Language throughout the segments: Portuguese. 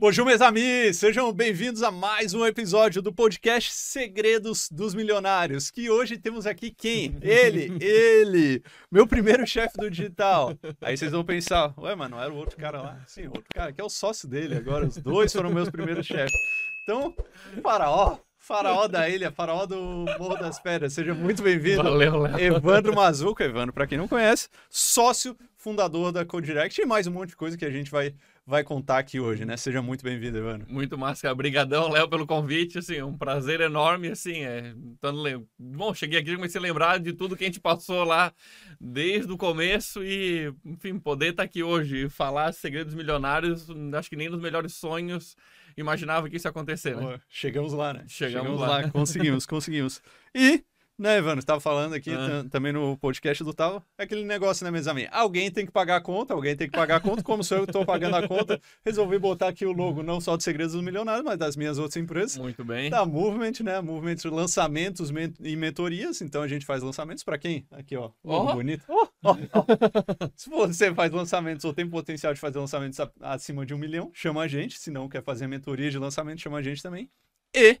Bonjour, meus amigos! Sejam bem-vindos a mais um episódio do podcast Segredos dos Milionários. Que hoje temos aqui quem? Ele, ele, meu primeiro chefe do digital. Aí vocês vão pensar, ué, mano, era o outro cara lá? Sim, outro cara que é o sócio dele agora. Os dois foram meus primeiros chefes. Então, faraó, faraó da ilha, faraó do Morro das Pedras. Seja muito bem-vindo. Valeu, Léo. Evandro Mazuca, Evandro, para quem não conhece, sócio fundador da Codirect e mais um monte de coisa que a gente vai vai contar aqui hoje, né? Seja muito bem-vindo, Evandro. Muito massa, obrigadão, Léo, pelo convite, assim, um prazer enorme, assim, é, tando, bom, cheguei aqui e comecei a lembrar de tudo que a gente passou lá desde o começo e, enfim, poder estar aqui hoje e falar segredos milionários, acho que nem nos melhores sonhos imaginava que isso ia acontecer, né? Chegamos lá, né? Chegamos, Chegamos lá. lá. conseguimos, conseguimos. E né, Evandro? Você estava falando aqui ah. também no podcast do Tal. É aquele negócio, né, meus amigos? Alguém tem que pagar a conta, alguém tem que pagar a conta. Como sou eu que estou pagando a conta, resolvi botar aqui o logo não só de Segredos dos Milionários, mas das minhas outras empresas. Muito bem. Da Movement, né? Movement lançamentos e mentorias. Então a gente faz lançamentos para quem? Aqui, ó. Oh. Bonito. Oh, oh, Se você faz lançamentos ou tem potencial de fazer lançamentos acima de um milhão, chama a gente. Se não quer fazer mentoria de lançamento, chama a gente também. E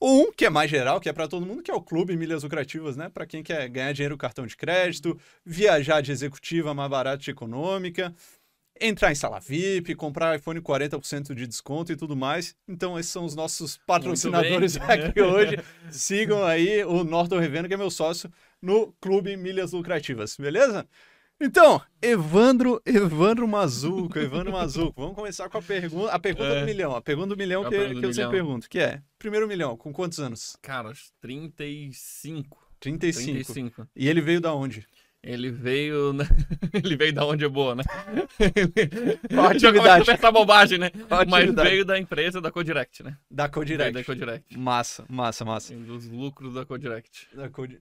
um, que é mais geral, que é para todo mundo, que é o Clube Milhas Lucrativas, né? Para quem quer ganhar dinheiro com cartão de crédito, viajar de executiva mais barata e econômica, entrar em sala VIP, comprar iPhone 40% de desconto e tudo mais. Então, esses são os nossos patrocinadores aqui hoje. Sigam aí o Norton Revendo, que é meu sócio, no Clube Milhas Lucrativas, beleza? Então, Evandro, Evandro Mazuco, Evandro Mazuco. Vamos começar com a pergunta, a pergunta é. do milhão. A pergunta do milhão que, que eu sempre pergunto, que é, primeiro milhão, com quantos anos? Cara, 35. 35. 35. E ele veio da onde? Ele veio. ele veio da onde é boa, né? Qual atividade? essa bobagem, né? Mas veio da empresa da Codirect, né? Da Codirect. Da Codirect. Massa, massa, massa. Um dos lucros da Codirect. Da, Cod...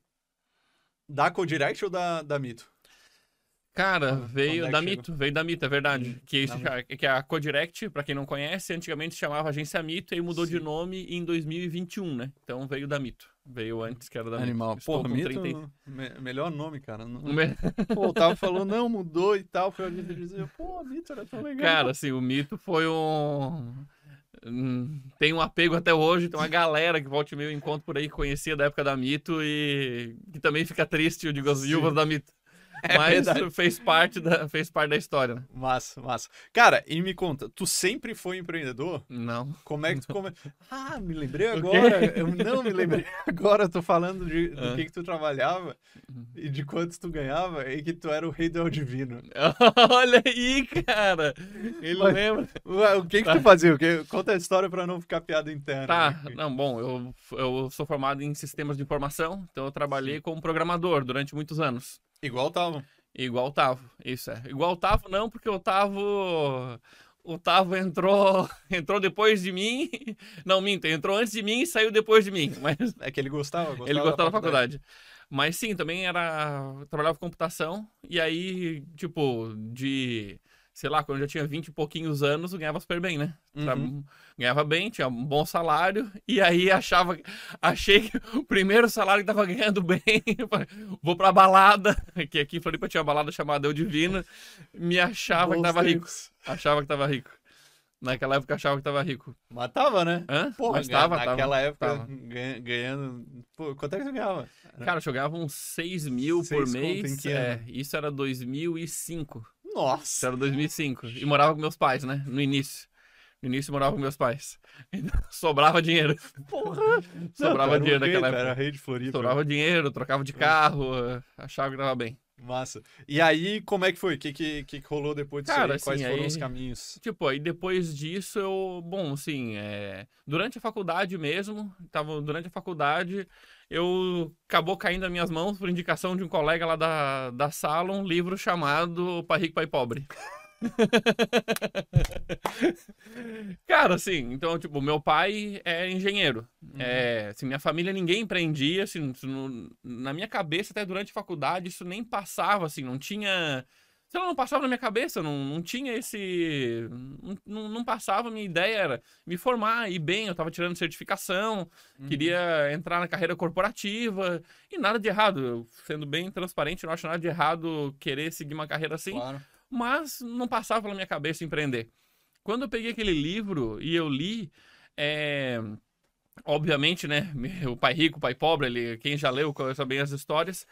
da Codirect ou da, da Mito? Cara, veio é da Mito, veio da Mito, é verdade. Hum, que, que a Codirect, para quem não conhece, antigamente se chamava Agência Mito e mudou Sim. de nome em 2021, né? Então veio da Mito. Veio antes que era da Animal. Mito. Porra, Mito, 30... me melhor nome, cara. Não... Pô, o Tava falou, não, mudou e tal. Foi a gente dizer, pô, Mito era tão legal. Cara, assim, o Mito foi um... Tem um apego até hoje, tem uma galera que volta e meio encontro por aí que conhecia da época da Mito e que também fica triste, eu digo, as viúvas da Mito. É Mas verdade. fez parte, da, fez parte da história, né? Massa, massa. Cara, e me conta, tu sempre foi empreendedor? Não. Como é que tu come... Ah, me lembrei agora. Eu não me lembrei agora. tô falando de, do ah. que, que tu trabalhava uhum. e de quantos tu ganhava e que tu era o rei do divino. Olha aí, cara. Ele Mas, lembra. O que que tu fazia? O que... Conta a história pra não ficar piada interna. Tá, né? não, bom, eu, eu sou formado em sistemas de informação, então eu trabalhei Sim. como programador durante muitos anos. Igual tava. Igual tava, isso é. Igual tava não, porque o Tavo o Tavo entrou, entrou depois de mim. Não, minto, entrou antes de mim e saiu depois de mim. Mas é que ele gostava, gostava ele gostava da faculdade. da faculdade. Mas sim, também era trabalhava com computação e aí, tipo, de sei lá, quando eu já tinha 20 e pouquinhos anos, eu ganhava super bem, né? Uhum. Ganhava bem, tinha um bom salário, e aí achava, achei que o primeiro salário que tava ganhando bem, vou pra balada, que aqui em Floripa tinha uma balada chamada Eu Divino, me achava Bons que tava tempos. rico. Achava que tava rico. Naquela época achava que tava rico. Mas tava, né? Hã? Pô, mas tava, Naquela tava, época, tava. ganhando... Pô, quanto é que você ganhava? Cara, eu ganhava uns 6 mil Seis por mês. É, isso era 2005. Nossa. Era 2005. E morava com meus pais, né? No início. No início morava com meus pais. Sobrava dinheiro. Porra! Sobrava Não, dinheiro naquela época. Era rei de Floripa. Sobrava dinheiro, trocava de carro, achava que dava bem. Massa. E aí, como é que foi? O que, que, que rolou depois disso Cara, aí? Quais assim, foram aí, os caminhos? Tipo, aí depois disso eu... Bom, assim, é... durante a faculdade mesmo, tava durante a faculdade, eu acabou caindo nas minhas mãos por indicação de um colega lá da, da sala um livro chamado Pai Rico, Pai Pobre. Cara, assim, então, tipo, meu pai é engenheiro. Uhum. É, assim, minha família ninguém empreendia, assim, no, na minha cabeça, até durante a faculdade, isso nem passava, assim, não tinha sei lá, não passava na minha cabeça, não, não tinha esse. Não, não passava, minha ideia era me formar, ir bem, eu estava tirando certificação, uhum. queria entrar na carreira corporativa, e nada de errado, sendo bem transparente, não acho nada de errado querer seguir uma carreira assim, claro. Mas não passava pela minha cabeça empreender. quando eu peguei aquele livro e eu li, é... obviamente, né? O pai rico, o pai pobre, ele, quem já leu conhece bem as histórias.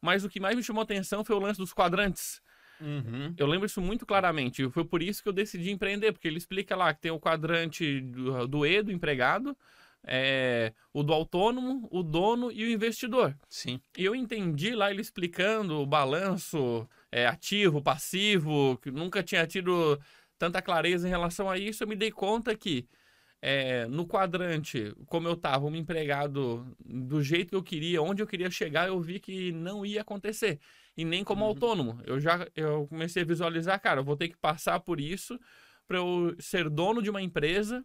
Mas o que mais me chamou atenção foi o lance dos quadrantes. Uhum. Eu lembro isso muito claramente. Foi por isso que eu decidi empreender, porque ele explica lá que tem o quadrante do, do E, do empregado, é, o do autônomo, o dono e o investidor. Sim. E eu entendi lá ele explicando o balanço é, ativo, passivo, que nunca tinha tido tanta clareza em relação a isso. Eu me dei conta que é, no quadrante, como eu estava um empregado do jeito que eu queria, onde eu queria chegar, eu vi que não ia acontecer. E nem como uhum. autônomo. Eu já eu comecei a visualizar, cara, eu vou ter que passar por isso para eu ser dono de uma empresa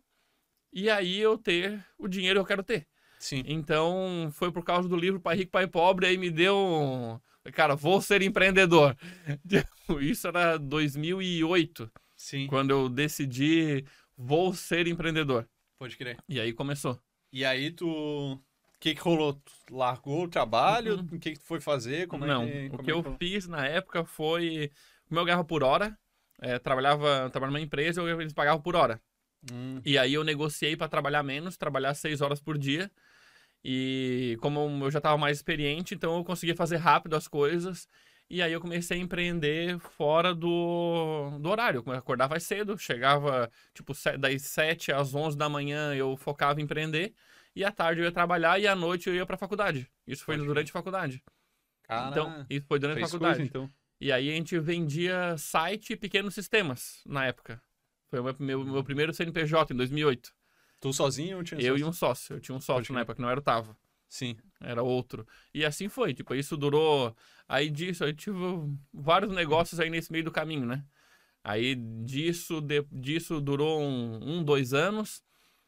e aí eu ter o dinheiro que eu quero ter. Sim. Então, foi por causa do livro Pai Rico, Pai Pobre, aí me deu um... Cara, vou ser empreendedor. Isso era 2008. Sim. Quando eu decidi, vou ser empreendedor. Pode crer. E aí começou. E aí tu... O que, que rolou? Tu largou o trabalho? Uhum. O que, que tu foi fazer? Como Não, é que, o como que é eu foi? fiz na época foi... O meu ganhava por hora. É, trabalhava, trabalhava numa empresa e eles pagavam por hora. Hum. E aí eu negociei para trabalhar menos, trabalhar seis horas por dia. E como eu já estava mais experiente, então eu conseguia fazer rápido as coisas. E aí eu comecei a empreender fora do, do horário. Eu acordava cedo, chegava tipo das 7 às 11 da manhã eu focava em empreender. E à tarde eu ia trabalhar e à noite eu ia para faculdade. Isso foi durante a faculdade. Cara, Então, isso foi durante a faculdade. coisa, então. E aí a gente vendia site e pequenos sistemas na época. Foi o meu, meu, primeiro CNPJ em 2008. Tu sozinho ou tinha Eu e um sócio. Eu tinha um sócio na época, que não era o Tava. Sim. Era outro. E assim foi. Tipo, isso durou. Aí disso, eu tive vários negócios aí nesse meio do caminho, né? Aí disso, de- disso durou um, um, dois anos.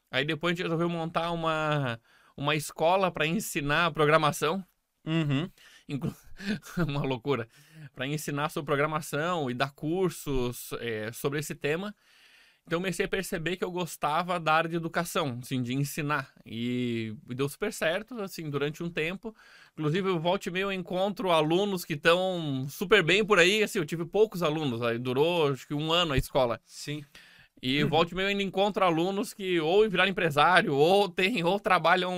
Aí depois a gente resolveu montar uma, uma escola para ensinar programação. Uhum. Inclu- uma loucura. Para ensinar sobre programação e dar cursos é, sobre esse tema. Então comecei a perceber que eu gostava da área de educação, assim, de ensinar. E, e deu super certo, assim, durante um tempo. Inclusive, eu volto e meio eu encontro alunos que estão super bem por aí. Assim, eu tive poucos alunos, aí durou acho que um ano a escola. Sim. E volta e meio eu ainda encontro alunos que ou viraram empresário, ou tem, ou trabalham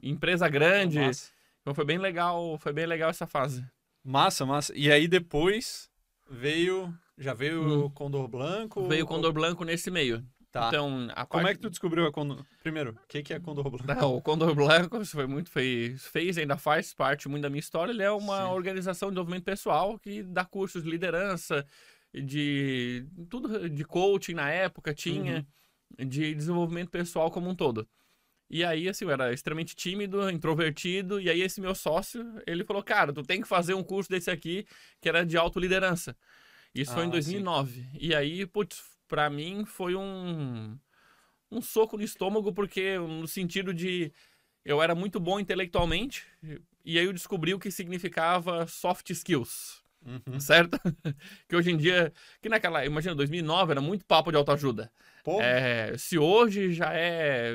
em empresa grande. Massa. Então foi bem legal, foi bem legal essa fase. massa, massa. E aí depois veio... Já veio Hum. o Condor Blanco? Veio o Condor Blanco nesse meio. Tá. Então, a Como parte... é que tu descobriu a Condor... Primeiro, o que, que é Condor Blanco? Não, o Condor Blanco isso foi muito fez, fez ainda faz parte muito da minha história. Ele é uma Sim. organização de desenvolvimento pessoal que dá cursos de liderança, de tudo de coaching na época tinha, de desenvolvimento pessoal como um todo. E aí, assim, eu era extremamente tímido, introvertido, e aí esse meu sócio, ele falou, cara, tu tem que fazer um curso desse aqui, que era de autoliderança. Isso foi Ah, em sim. 2009. E aí, putz, pra mim foi um, um soco no estômago, porque no sentido de eu era muito bom intelectualmente, e aí eu descobri o que significava soft skills, Uhum. certo? que hoje em dia, que naquela, imagina, 2009 era muito papo de autoajuda. É, se hoje já é.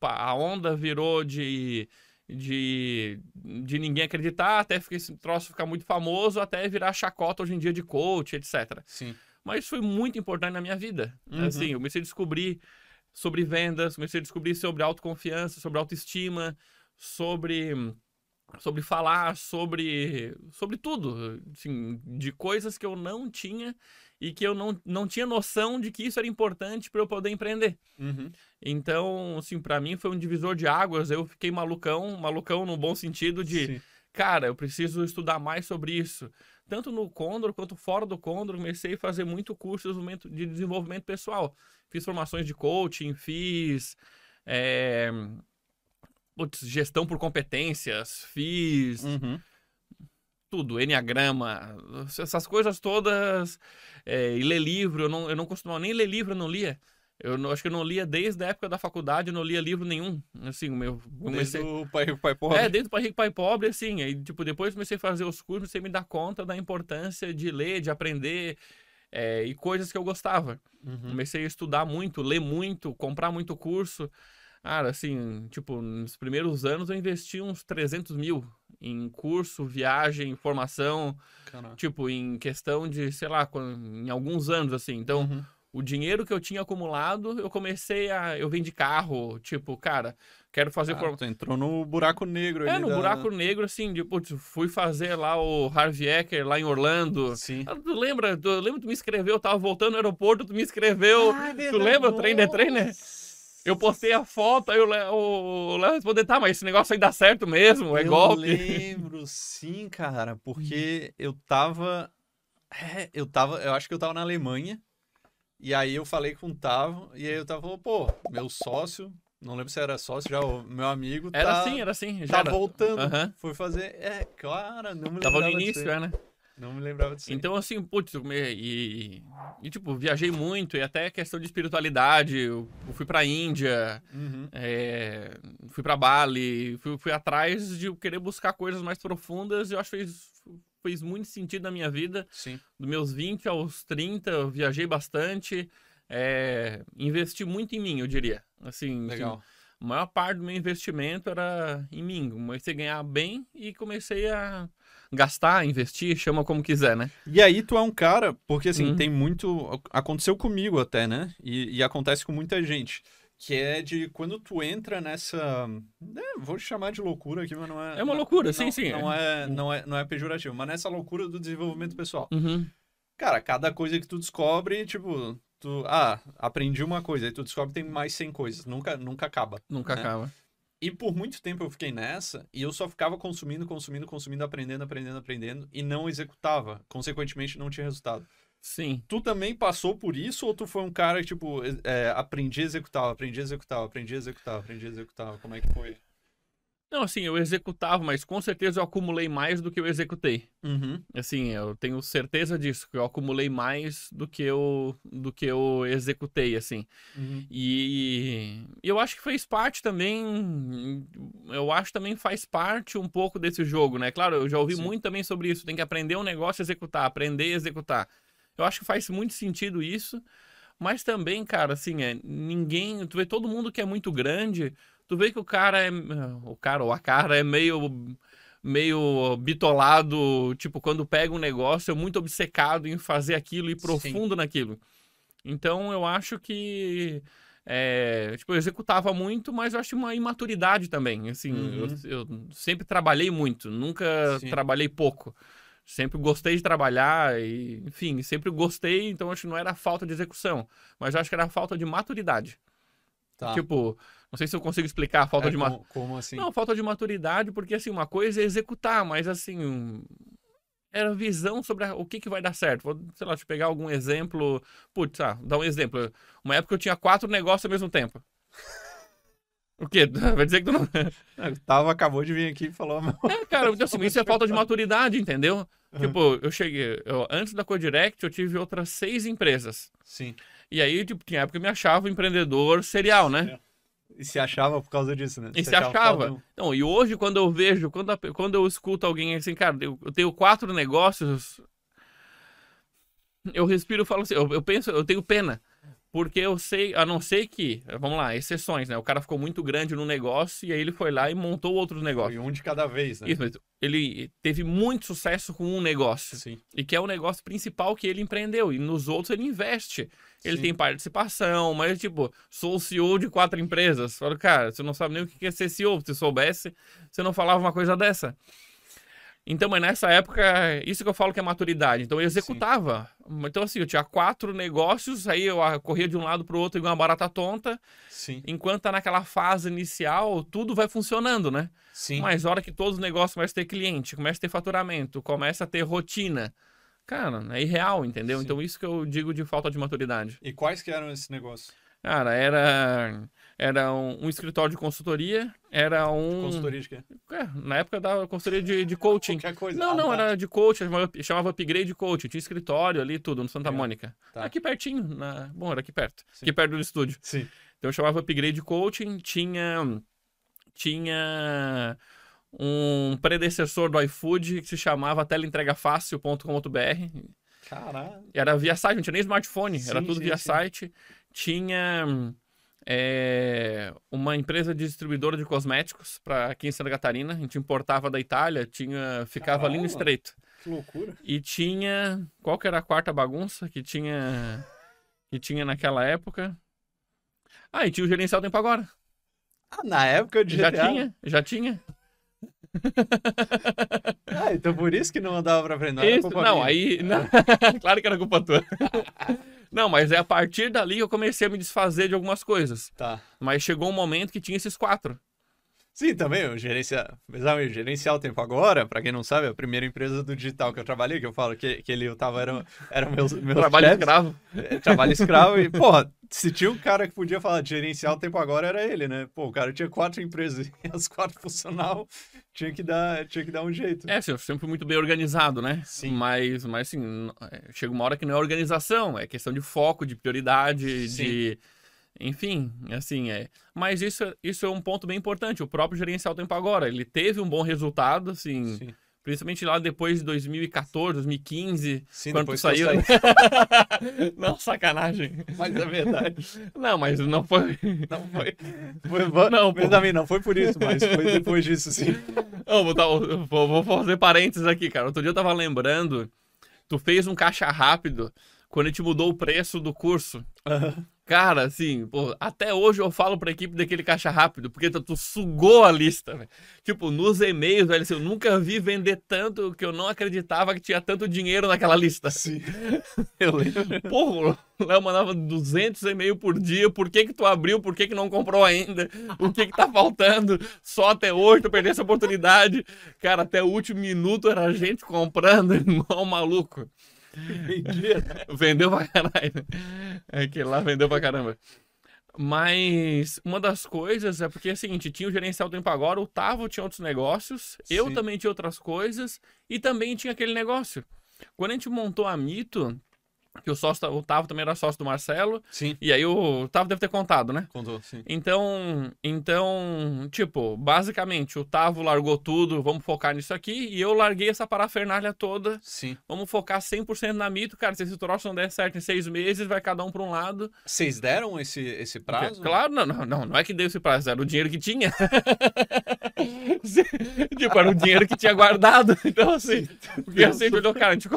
A onda virou de. De, de ninguém acreditar, até esse troço ficar muito famoso, até virar chacota hoje em dia de coach, etc. sim. Mas isso foi muito importante na minha vida. Uhum. Assim, eu comecei a descobrir sobre vendas, comecei a descobrir sobre autoconfiança, sobre autoestima, sobre sobre falar sobre sobre tudo, assim, de coisas que eu não tinha e que eu não, não tinha noção de que isso era importante para eu poder empreender. Uhum. Então, assim, para mim foi um divisor de águas. Eu fiquei malucão, malucão no bom sentido de Sim. cara, eu preciso estudar mais sobre isso. Tanto no Condor quanto fora do Condor, comecei a fazer muito curso de desenvolvimento- de desenvolvimento pessoal. Fiz formações de coaching, fiz é, putz, gestão por competências, fiz Uhum. tudo, enneagrama, essas coisas todas. é, e ler livro, eu não, eu não costumava nem ler livro, eu não lia. Eu não- acho que eu não lia desde a época da faculdade, eu não lia livro nenhum. Assim, o meu, Desde comecei, o pai, o pai pobre. é, desde o Pai Rico, Pai Pobre, assim. Aí, tipo, depois comecei a fazer os cursos, comecei a me dar conta da importância de ler, de aprender é, e coisas que eu gostava. Uhum. Comecei a estudar muito, ler muito, comprar muito curso. Cara, assim, tipo, nos primeiros anos eu investi uns 300 mil em curso, viagem, formação, Caraca. tipo, em questão de, sei lá, em alguns anos, assim. Então, Uhum. o dinheiro que eu tinha acumulado, eu comecei a. Eu vendi carro, tipo, cara, quero fazer. Ah, tu entrou no buraco negro É, no da... buraco negro, assim, de, putz, fui fazer lá o Harvey Ecker lá em Orlando. Sim. Ah, Tu lembra? Tu lembra tu me escreveu? Eu tava voltando no aeroporto, tu me escreveu. Ah, é tu lembra o trem de trainer? Eu postei a foto, aí o Léo, o Léo respondeu, tá, mas esse negócio aí dá certo mesmo, é eu golpe. lembro, sim, cara, porque eu tava. É, eu tava. Eu acho que eu tava na Alemanha. E aí eu falei com o Tavo, e aí eu tava falando, pô, meu sócio, não lembro se era sócio já, o meu amigo. Era tá, assim, era assim. Já Tá era. voltando. Aham. Foi fazer. É, cara, não me Tava lembrava no início, é, né? Não me lembrava disso. Então, assim, putz, e, e, tipo, viajei muito, e até questão de espiritualidade, eu, eu fui pra Índia, Uhum. é, fui pra Bali, fui, fui atrás de querer buscar coisas mais profundas, e eu acho que fez, fez muito sentido na minha vida. Sim. Dos meus 20 aos 30, eu viajei bastante, é, investi muito em mim, eu diria. Assim, Legal. a maior parte do meu investimento era em mim. Comecei a ganhar bem e comecei a gastar, investir, chama como quiser, né? E aí tu é um cara, porque assim, Uhum. tem muito. Aconteceu comigo até, né? E, e acontece com muita gente. Que é de quando tu entra nessa. né, vou chamar de loucura aqui, mas não é. É uma loucura, não- sim, sim. Não é, não, é, não é pejorativo, mas nessa loucura do desenvolvimento pessoal. Uhum. Cara, cada coisa que tu descobre, tipo, tu. Ah, aprendi uma coisa, aí tu descobre que tem mais 100 coisas. Nunca, nunca acaba. Nunca né? acaba. E por muito tempo eu fiquei nessa e eu só ficava consumindo, consumindo, consumindo, aprendendo, aprendendo, aprendendo e não executava. Consequentemente, não tinha resultado. Sim. Tu também passou por isso ou tu foi um cara que, tipo, é, aprendi a executar, aprendi a executar, aprendi a executar, aprendi a executar? Como é que foi? Não, assim, eu executava, mas com certeza eu acumulei mais do que eu executei. Uhum. Assim, eu tenho certeza disso, que eu acumulei mais do que eu, do que eu executei, assim. Uhum. E eu acho que fez parte também. Eu acho também faz parte um pouco desse jogo, né? Claro, eu já ouvi Sim. muito também sobre isso. Tem que aprender um negócio e executar, aprender e executar. Eu acho que faz muito sentido isso. Mas também, cara, assim, é, ninguém. Tu vê todo mundo que é muito grande, tu vê que o cara é. O cara ou a cara é meio. Meio bitolado, tipo, quando pega um negócio, é muito obcecado em fazer aquilo e ir Sim. profundo naquilo. Então eu acho que. é, tipo, eu executava muito, mas eu acho uma imaturidade também. Assim, Uhum. eu, eu sempre trabalhei muito, nunca Sim. trabalhei pouco. Sempre gostei de trabalhar e, enfim, sempre gostei, então acho que não era falta de execução, mas eu acho que era falta de maturidade. Tá. Tipo, não sei se eu consigo explicar a falta É, de como, como assim? Não, falta de maturidade, porque assim, uma coisa é executar, mas assim, um- era visão sobre a- o que, que vai dar certo. Vou, sei lá, eu pegar algum exemplo. Putz, ah, dar um exemplo. Uma época eu tinha quatro negócios ao mesmo tempo. O quê? Vai dizer que tu não. É, Tava acabou de vir aqui e falou. É, cara, então, assim, isso é falta de maturidade, entendeu? Tipo, eu cheguei. eu- antes da Codirect, eu tive outras seis empresas. Sim. E aí, tipo, tinha época que eu me achava um empreendedor serial, né? E se achava por causa disso, né? E se achava. foda. Então, e hoje, quando eu vejo, quando, a- quando eu escuto alguém assim, cara, eu, eu tenho quatro negócios, eu respiro e falo assim, eu, eu penso, eu tenho pena. Porque eu sei, a não ser que, vamos lá, exceções, né? O cara ficou muito grande no negócio e aí ele foi lá e montou outros negócios. Foi um de cada vez, né? Isso, ele teve muito sucesso com um negócio. Sim. E que é o negócio principal que ele empreendeu. E nos outros ele investe. Ele Sim. tem participação, mas tipo, sou o CEO de quatro empresas. Falo, cara, você não sabe nem o que é ser CEO. Se soubesse, você não falava uma coisa dessa. Então, mas nessa época, isso que eu falo que é maturidade. Então, eu executava. Então, assim, eu tinha quatro negócios, aí eu ah, corria de um lado pro outro igual uma barata tonta. Sim. Enquanto tá naquela fase inicial, tudo vai funcionando, né? Sim. Mas a hora que todos os negócios começam a ter cliente, começa a ter faturamento, começa a ter rotina, cara, é irreal, entendeu? Sim. Então isso que eu digo de falta de maturidade. E quais que eram esses negócios? Cara, era era um, um escritório de consultoria, era um Consultoria de quê? É, na época da consultoria de, de coaching. Qualquer coisa. Não, Ah, não, tá. era de coaching, chamava, chamava Upgrade Coaching, tinha escritório ali tudo no Santa Legal. Mônica. Tá. Aqui pertinho, na... bom, era aqui perto, Sim. aqui perto do estúdio. Sim. Então eu chamava Upgrade Coaching, tinha tinha um predecessor do iFood que se chamava teleentregafácil.com.br. Caralho. Era via site, não tinha nem smartphone, era Sim, tudo sim, via sim. site. Tinha é, uma empresa de distribuidora de cosméticos para aqui em Santa Catarina, a gente importava da Itália, tinha ficava ali no estreito. Que loucura. E tinha, qual que era a quarta bagunça? Que tinha que tinha naquela época. Ah, e tinha o gerencial tempo agora. Ah, na época de Já GTA? tinha, já tinha. Ah, então por isso que não andava pra frente. Não, Isso, não, minha. aí. não, claro que era culpa tua. Não, mas é a partir dali que eu comecei a me desfazer de algumas coisas. Tá. Mas chegou um momento que tinha esses quatro. Sim, também, o gerenciar, o gerenciar o tempo agora, pra quem não sabe, é a primeira empresa do digital que eu trabalhei, que eu falo que, que ele eu tava, era, era meus, meus Trabalho chefes, escravo. é, trabalho escravo, e, porra, se tinha um cara que podia falar de gerenciar o tempo agora, era ele, né? Pô, o cara tinha quatro empresas e as quatro funcionavam, tinha que dar, tinha que dar um jeito. É, assim, sempre muito bem organizado, né? Sim. Mas, mas assim, é, chega uma hora que não é organização, é questão de foco, de prioridade, Sim. de. Enfim, assim, é. Mas isso, é- isso é um ponto bem importante. O próprio gerencial tempo agora, ele teve um bom resultado, assim, Sim, principalmente lá depois de 2014, 2015, Sim, quando tu eu saiu. saí. não, sacanagem. Mas é verdade. Não, mas não foi. Não foi. foi Não, pô. Benjamin, não foi por isso, mas foi depois disso, sim. Ô, vou, dar- vou- vou fazer parênteses aqui, cara. Outro dia eu tava lembrando, tu fez um caixa rápido quando a gente mudou o preço do curso. Cara, assim, pô, até hoje eu falo pra equipe daquele caixa rápido, porque tu, tu sugou a lista, velho. Tipo, nos e-mails, velho, assim, eu nunca vi vender tanto que eu não acreditava que tinha tanto dinheiro naquela lista. Sim. Eu lembro. Porra, o Léo mandava 200 e-mails por dia, por que que tu abriu, por que que não comprou ainda, o que que tá faltando, só até hoje tu perdeu essa oportunidade. Cara, até o último minuto era gente comprando, igual um maluco. Vendeu pra caralho. Aquele lá vendeu pra caramba. Mas uma das coisas é porque é o seguinte, tinha o gerencial tempo agora, o Tavo tinha outros negócios, eu Sim. também tinha outras coisas e também tinha aquele negócio. Quando a gente montou a Mito, que o sócio, o Tavo também era sócio do Marcelo, Sim. e aí o Tavo deve ter contado, né? Contou, sim. Então, então, tipo, basicamente, o Tavo largou tudo, vamos focar nisso aqui, e eu larguei essa parafernália toda Sim. Vamos focar 100% na mito, cara. Se esse troço não der certo em seis meses, vai cada um pra um lado. Vocês deram esse, esse prazo? Claro, não, não, não, não é que deu esse prazo, era o dinheiro que tinha. tipo, era o dinheiro que tinha guardado. Então, assim, porque a gente olhou, cara, gente,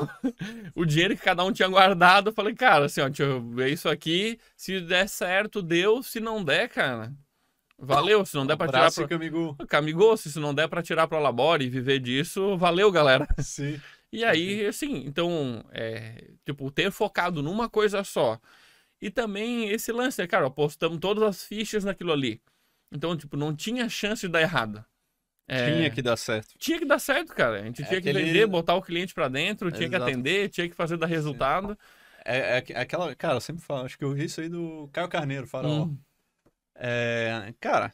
o dinheiro que cada um tinha guardado, eu falei, cara, assim, ó, deixa eu ver isso aqui. Se der certo, deu. Se não der, cara, valeu. Se não der pra tirar Abraço, pro. Camigo. Camigou, se não der pra tirar pro Labore e viver disso, valeu, galera. Sim. E aí, assim, então, é, tipo, ter focado numa coisa só. E também esse lance, né, cara, apostamos todas as fichas naquilo ali. Então, tipo, não tinha chance de dar errado. É, Tinha que dar certo. tinha que dar certo, cara. A gente É tinha que aquele- vender, botar o cliente pra dentro, tinha que Exato. atender, tinha que fazer dar resultado. É, é, é aquela. Cara, eu sempre falo, acho que eu vi isso aí do Caio Carneiro, faraó. Hum. É, cara,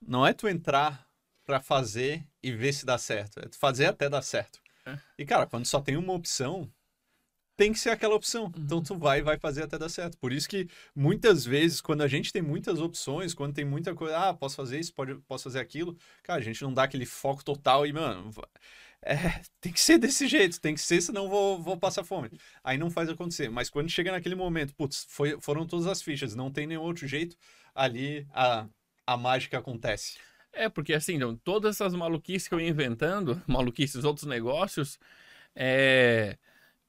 não é tu entrar pra fazer e ver se dá certo. É tu fazer até dar certo. É. E, cara, quando só tem uma opção, tem que ser aquela opção. Uhum. Então tu vai e vai fazer até dar certo. Por isso que muitas vezes, quando a gente tem muitas opções, quando tem muita coisa, ah, posso fazer isso, pode, posso fazer aquilo, cara, a gente não dá aquele foco total e, mano, é, tem que ser desse jeito, tem que ser, senão vou, vou passar fome. Aí não faz acontecer. Mas quando chega naquele momento, putz, foi, foram todas as fichas, não tem nenhum outro jeito, ali a, a mágica acontece. É, porque assim, então, todas essas maluquices que eu ia inventando, maluquices, outros negócios, é.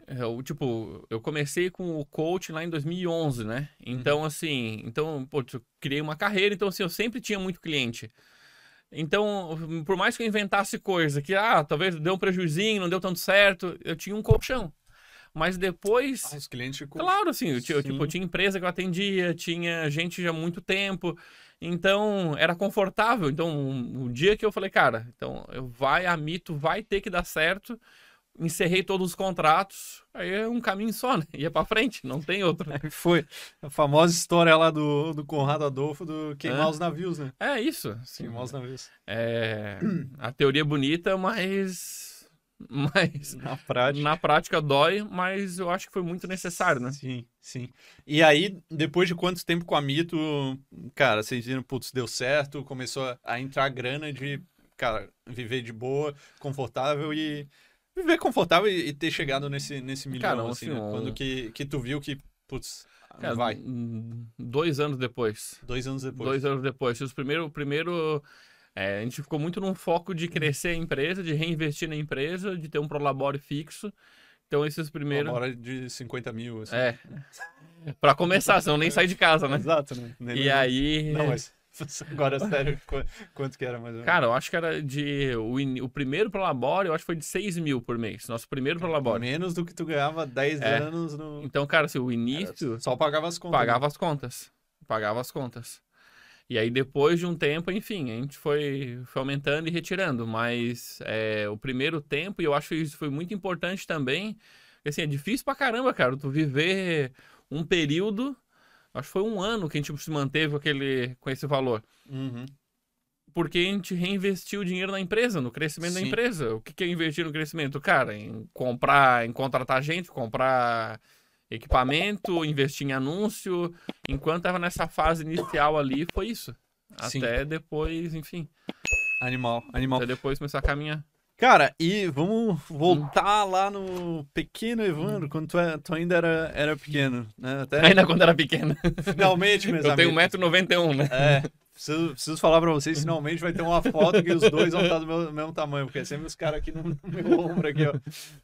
Eu, tipo, eu comecei com o coach lá em 2011, né? Então, assim, então, pô, eu criei uma carreira, então, assim, eu sempre tinha muito cliente. Então, por mais que eu inventasse coisa que, ah, talvez deu um prejuizinho, não deu tanto certo, eu tinha um colchão. Mas depois. Ah, os clientes ficam. Claro, assim, eu, tinha- eu, tipo, Sim. eu tinha empresa que eu atendia, tinha gente já há muito tempo, então era confortável. Então, o dia que eu falei, cara, então eu vai, a Mito vai ter que dar certo, encerrei todos os contratos, aí é um caminho só, né? Ia pra frente, não tem outro. Foi a famosa história lá do, do Conrado Adolfo do queimar É. os navios, né? É isso. assim, Queimar os navios. é, a teoria é bonita, mas, mas Na prática. na prática dói, mas eu acho que foi muito necessário, né? Sim, sim. E aí, depois de quanto tempo com a Mito, cara, vocês viram, putz, deu certo, começou a- a entrar grana de, cara, viver de boa, confortável e. Viver confortável e, e ter chegado nesse, nesse milhão, Cara, assim, assim, né? Quando que, que tu viu que, putz, Cara, vai. Dois anos depois. Dois anos depois. Dois anos depois. Os primeiro, o primeiro é, a gente ficou muito num foco de crescer a empresa, de reinvestir na empresa, de ter um prolabore fixo, Então esses primeiros. Uma hora de 50 mil, assim. É. pra começar, senão nem sai de casa, né? Exato, né? Nem E lembro. aí. Não, mas agora sério, qu- quanto que era mais ou menos? Cara, eu acho que era de. O, in- o primeiro eu acho que foi de 6 mil por mês. Nosso primeiro pro Labore. Menos do que tu ganhava 10 É. anos no. Então, cara, assim, o início. Só pagava as contas. pagava as contas. Pagava as contas. E aí, depois de um tempo, enfim, a gente foi, foi aumentando e retirando. Mas é, o primeiro tempo, e eu acho que isso foi muito importante também, porque, assim, é difícil pra caramba, cara, tu viver um período, acho que foi um ano que a gente se manteve com, aquele, com esse valor. Uhum. Porque a gente reinvestiu o dinheiro na empresa, no crescimento da Sim. empresa. O que é investir no crescimento? Cara, em comprar, em contratar gente, comprar equipamento, investir em anúncio. Enquanto tava nessa fase inicial ali, foi isso. Sim. Até depois, enfim. Animal, animal. Até depois começar a caminhar. Cara, e vamos voltar lá no pequeno Evandro, quando tu, é- tu ainda era, era pequeno, né? Até Ainda quando era pequeno. finalmente, meus Eu tenho amigos. 1,91m, né? É, preciso, preciso falar pra vocês, finalmente vai ter uma foto que os dois vão estar do meu- mesmo tamanho, porque é sempre os caras aqui no, no meu ombro aqui, ó.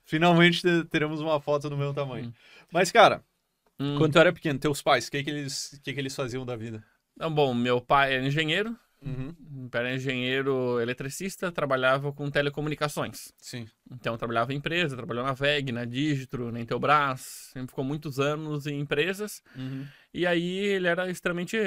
Finalmente te- teremos uma foto do meu tamanho. Mas, cara, Hum. quando tu era pequeno, teus pais, o que, que, eles, que, que eles faziam da vida? Então, bom, meu pai era engenheiro. Uhum, Meu pai era engenheiro eletricista, trabalhava com telecomunicações. sim. Então, trabalhava em empresa, trabalhou na VEG, na Digitro, na Intelbras, sempre ficou muitos anos em empresas. Uhum. E aí ele era extremamente.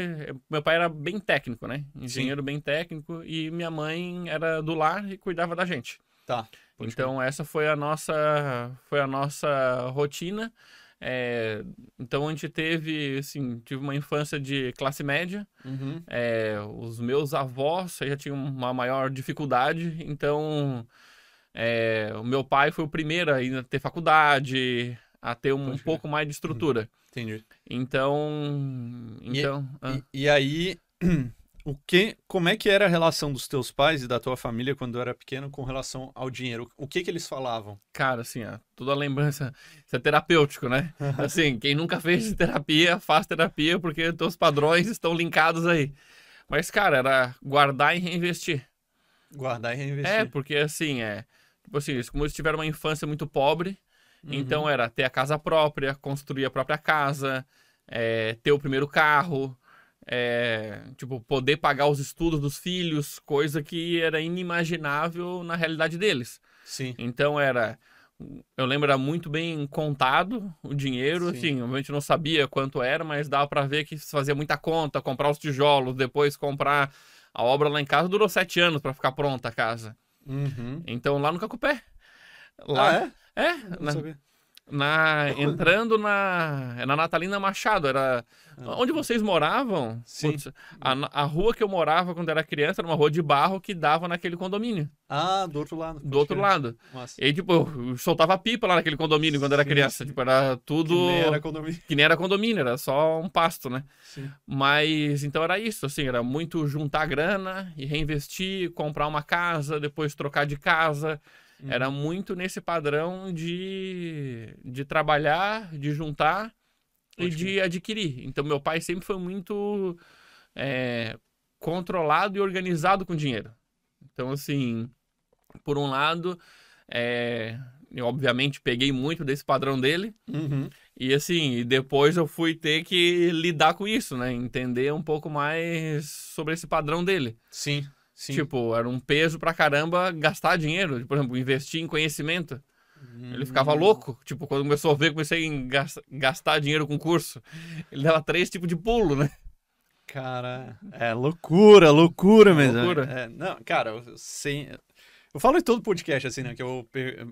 Meu pai era bem técnico, né? Engenheiro bem técnico, e minha mãe era do lar e cuidava da gente. Tá. então, essa foi a nossa, foi a nossa rotina. É, então, a gente teve, assim, tive uma infância de classe média. Uhum. É, os meus avós já tinham uma maior dificuldade, então é, o meu pai foi o primeiro a ir ter faculdade, a ter um crer. pouco mais de estrutura. Entendi. Então, E- então, ah, E, e aí, o que, como é que era a relação dos teus pais e da tua família quando tu era pequeno com relação ao dinheiro? O que que eles falavam? cara, assim, ó, toda a lembrança, isso é terapêutico, né? Assim, quem nunca fez terapia, faz terapia porque teus padrões estão linkados aí. Mas, cara, era guardar e reinvestir. Guardar e reinvestir. É, porque assim, é. Tipo assim, como eles tiveram uma infância muito pobre, Uhum. então era ter a casa própria, construir a própria casa, é, ter o primeiro carro, é, tipo, poder pagar os estudos dos filhos, coisa que era inimaginável na realidade deles. Sim. Então era. Eu lembro, era muito bem contado o dinheiro, Sim. assim, obviamente não sabia quanto era, mas dava pra ver que fazia muita conta, comprar os tijolos, depois comprar a obra lá em casa, durou sete anos pra ficar pronta a casa. Uhum. Então lá no Cacupé. Lá, Ah, é? é, Não na, sabia. Na- entrando na, é na Natalina Machado, era Ah. onde vocês moravam. Sim. putz, a, a rua que eu morava quando era criança era uma rua de barro que dava naquele condomínio, Ah, do outro lado. do outro lado. Massa. E tipo, eu soltava pipa lá naquele condomínio quando era Sim, criança. sim. Tipo, era tudo. Que nem era condomínio. que nem era condomínio, era só um pasto, né? Sim. Mas então era isso, assim, era muito juntar grana e reinvestir, comprar uma casa, depois trocar de casa. Uhum. Era muito nesse padrão de, de trabalhar, de juntar e Pode de adquirir. Então meu pai sempre foi muito é, controlado e organizado com dinheiro. Então, assim, por um lado, é, eu obviamente peguei muito desse padrão dele. Uhum. E assim, e depois eu fui ter que lidar com isso, né? Entender um pouco mais sobre esse padrão dele. Sim. Sim. Tipo, era um peso pra caramba gastar dinheiro. Por exemplo, investir em conhecimento. Ele ficava Uhum. louco. Tipo, quando começou a ver, comecei a gas- gastar dinheiro com curso. Ele dava três tipos de pulo, né? Cara, é loucura, loucura mesmo. Loucura. É, não, cara, eu, sem, eu falo em todo podcast, assim, né? Que eu,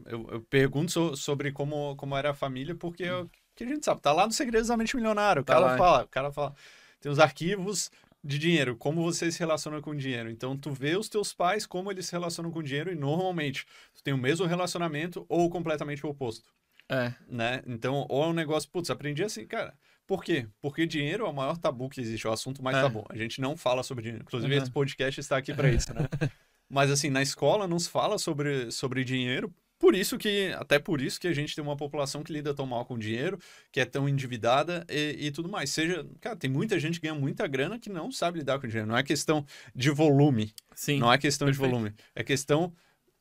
eu, eu pergunto so- sobre como, como era a família, porque eu- que a gente sabe, tá lá no Segredos da Mente Milionário. O Tá cara lá. fala, o cara fala, tem os arquivos de dinheiro, como você se relaciona com o dinheiro. Então, tu vê os teus pais, como eles se relacionam com o dinheiro, e normalmente tu tem o mesmo relacionamento ou completamente o oposto É. né? Então, ou é um negócio, putz, aprendi assim, cara. Por quê? Porque dinheiro é o maior tabu que existe, é o assunto mais É. tabu. A gente não fala sobre dinheiro. Inclusive, Uhum. esse podcast está aqui para isso, né? Mas assim, na escola não se fala sobre, sobre dinheiro. Por isso que, até por isso que a gente tem uma população que lida tão mal com dinheiro, que é tão endividada e, e tudo mais. Seja, cara, tem muita gente que ganha muita grana que não sabe lidar com dinheiro. Não é questão de volume, Sim. não é questão de perfeito. volume. É questão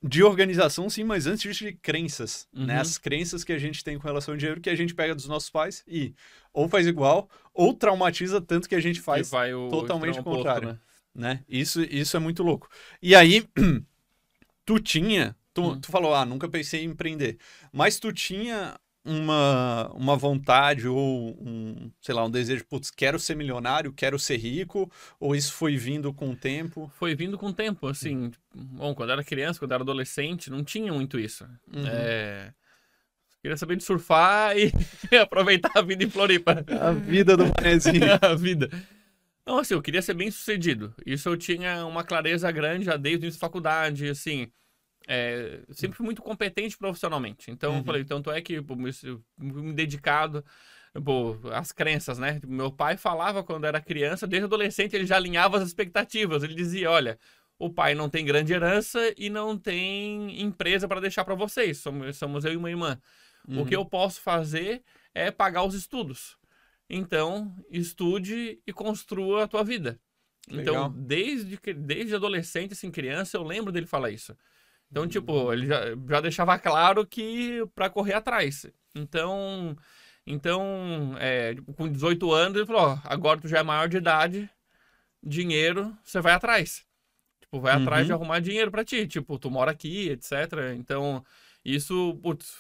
de organização, sim, mas antes disso de crenças, Uhum. né? As crenças que a gente tem com relação ao dinheiro, que a gente pega dos nossos pais e ou faz igual, ou traumatiza tanto que a gente faz, o totalmente oposto, contrário. né? né? Isso, isso é muito louco. E aí, tu tinha, tu, Hum. tu falou, ah, nunca pensei em empreender, mas tu tinha uma, uma vontade ou um, sei lá, um desejo, putz, quero ser milionário, quero ser rico, ou isso foi vindo com o tempo? Foi vindo com o tempo, assim. tipo, Bom, quando era criança, quando era adolescente, não tinha muito isso. Uhum. É... Queria saber de surfar e aproveitar a vida em Floripa. A vida do manezinho. a vida. Não, assim, eu queria ser bem sucedido. Isso eu tinha uma clareza grande já desde da faculdade, assim. É, sempre fui muito competente profissionalmente. Então, Uhum. eu falei, tanto é que pô, me, me dedicado pô, às crenças, né? Meu pai falava quando era criança, desde adolescente, ele já alinhava as expectativas. Ele dizia, olha, o pai não tem grande herança e não tem empresa para deixar para vocês. Somos, somos eu e uma irmã. O que eu posso fazer é pagar os estudos. Então, estude e construa a tua vida. Legal. Então, desde, desde adolescente, assim, criança, eu lembro dele falar isso. Então, tipo, ele já, já deixava claro que para correr atrás. Então, então é, tipo, com 18 anos, ele falou: ó, agora tu já é maior de idade, dinheiro, você vai atrás. Tipo, vai Uhum. atrás de arrumar dinheiro pra ti. Tipo, tu mora aqui, etc. Então, isso, putz,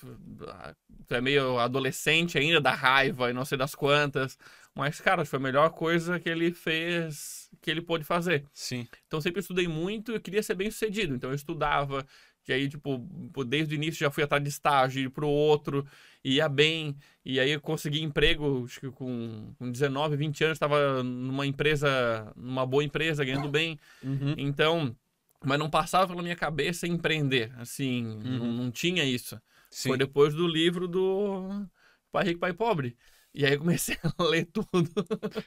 tu é meio adolescente ainda, da raiva e não sei das quantas. Mas, cara, foi a melhor coisa que ele fez, que ele pôde fazer. Sim. Então, sempre estudei muito e eu queria ser bem sucedido. Então, eu estudava, e aí, tipo, desde o início já fui atrás de estágio, ir pro outro, ia bem. E aí, eu consegui emprego, acho que com, com 19, 20 anos, estava numa empresa, numa boa empresa, ganhando bem. Uhum. Então, mas não passava pela minha cabeça empreender, assim, não, Uhum. não tinha isso. Sim. Foi depois do livro do Pai Rico, Pai Pobre. E aí comecei a ler tudo.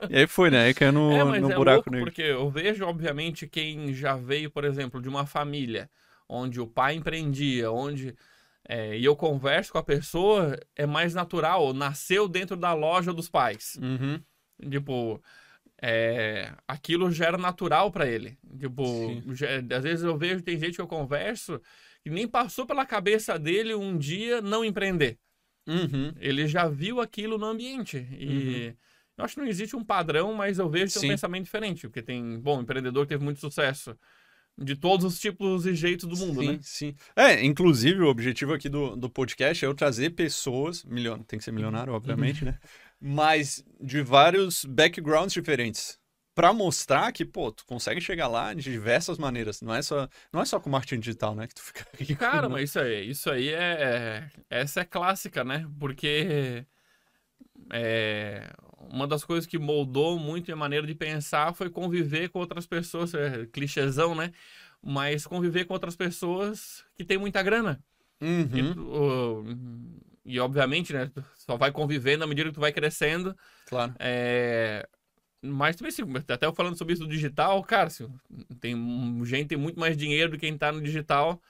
E aí foi, né? Aí caiu no, é, no é buraco negro. porque eu vejo, obviamente, quem já veio, por exemplo, de uma família onde o pai empreendia, onde... é, e eu converso com a pessoa, é mais natural, nasceu dentro da loja dos pais. Uhum. Tipo, é, aquilo já era natural pra ele. Tipo, já- às vezes eu vejo, tem gente que eu converso, que nem passou pela cabeça dele um dia não empreender. Uhum. Ele já viu aquilo no ambiente. E eu acho que não existe um padrão, mas eu vejo que tem Sim. um pensamento diferente. Porque tem, bom, empreendedor teve muito sucesso. De todos os tipos e jeitos do mundo, sim, né? Sim, É, inclusive o objetivo aqui do, do podcast é eu trazer pessoas, milhão, tem que ser milionário, Uhum. obviamente, né? Mas de vários backgrounds diferentes. Pra mostrar que, pô, tu consegue chegar lá de diversas maneiras. Não é só, não é só com marketing digital, né? Que tu fica rico, Cara, né? mas isso aí, isso aí é. Essa é clássica, né? Porque é, uma das coisas que moldou muito a maneira de pensar foi conviver com outras pessoas, é, clichêzão, né? Mas conviver com outras pessoas que têm muita grana. E, Uhum, o- e, obviamente, né? Só vai convivendo à medida que tu vai crescendo. claro. É, mas também, assim, até eu falando sobre isso do digital, cara, assim, tem um- gente tem muito mais dinheiro do que quem tá no digital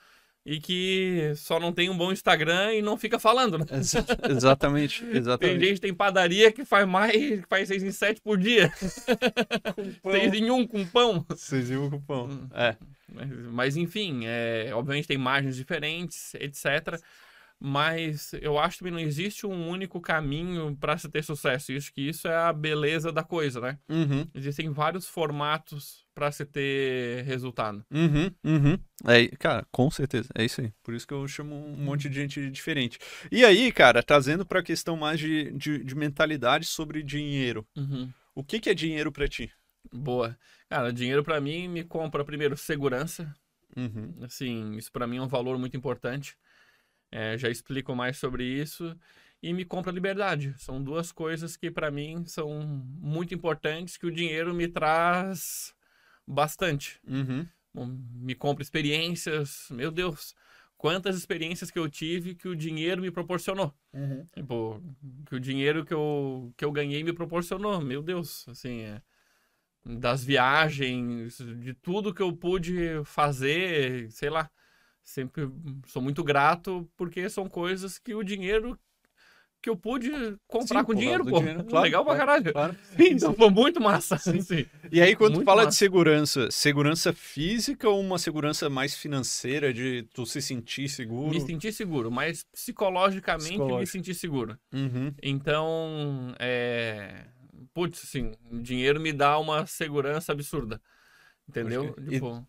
e que só não tem um bom Instagram e não fica falando, né? Exa- exatamente, Tem exatamente. gente que tem padaria que faz mais, que faz seis em sete por dia. Seis em um com pão. Vocês viram o cupom. Hum. É. Mas, mas, enfim, é, obviamente tem margens diferentes, etc. Mas eu acho que não existe um único caminho para se ter sucesso. Isso que isso é a beleza da coisa, né? Uhum, Existem vários formatos para se ter resultado. uhum, uhum. É, cara, com certeza. É isso aí. Por isso que eu chamo um monte de gente diferente. E aí, cara, trazendo pra questão mais de, de, de mentalidade sobre dinheiro. Uhum. O que, que é dinheiro pra ti? Boa. Cara, dinheiro para mim me compra primeiro segurança. Uhum. Assim, isso para mim é um valor muito importante. É, já explico mais sobre isso. E me compra liberdade. São duas coisas que para mim são muito importantes que o dinheiro me traz bastante. Uhum. Me compra experiências. Meu Deus, quantas experiências que eu tive que o dinheiro me proporcionou. Uhum. Tipo, que o dinheiro que eu, que eu ganhei me proporcionou. Meu Deus, assim, é, das viagens, de tudo que eu pude fazer, sei lá. Sempre sou muito grato porque são coisas que o dinheiro que eu pude comprar Sim, com dinheiro, pô. dinheiro, claro, Legal pra claro, caralho. Claro. Então foi muito massa. Sim. E aí, quando tu Muito fala de massa. segurança, segurança física ou uma segurança mais financeira, de tu se sentir seguro? Me sentir seguro, mas psicologicamente me Psicológico. sentir seguro. Uhum. Então, é. Putz, assim, dinheiro me dá uma segurança absurda. Entendeu? Tipo,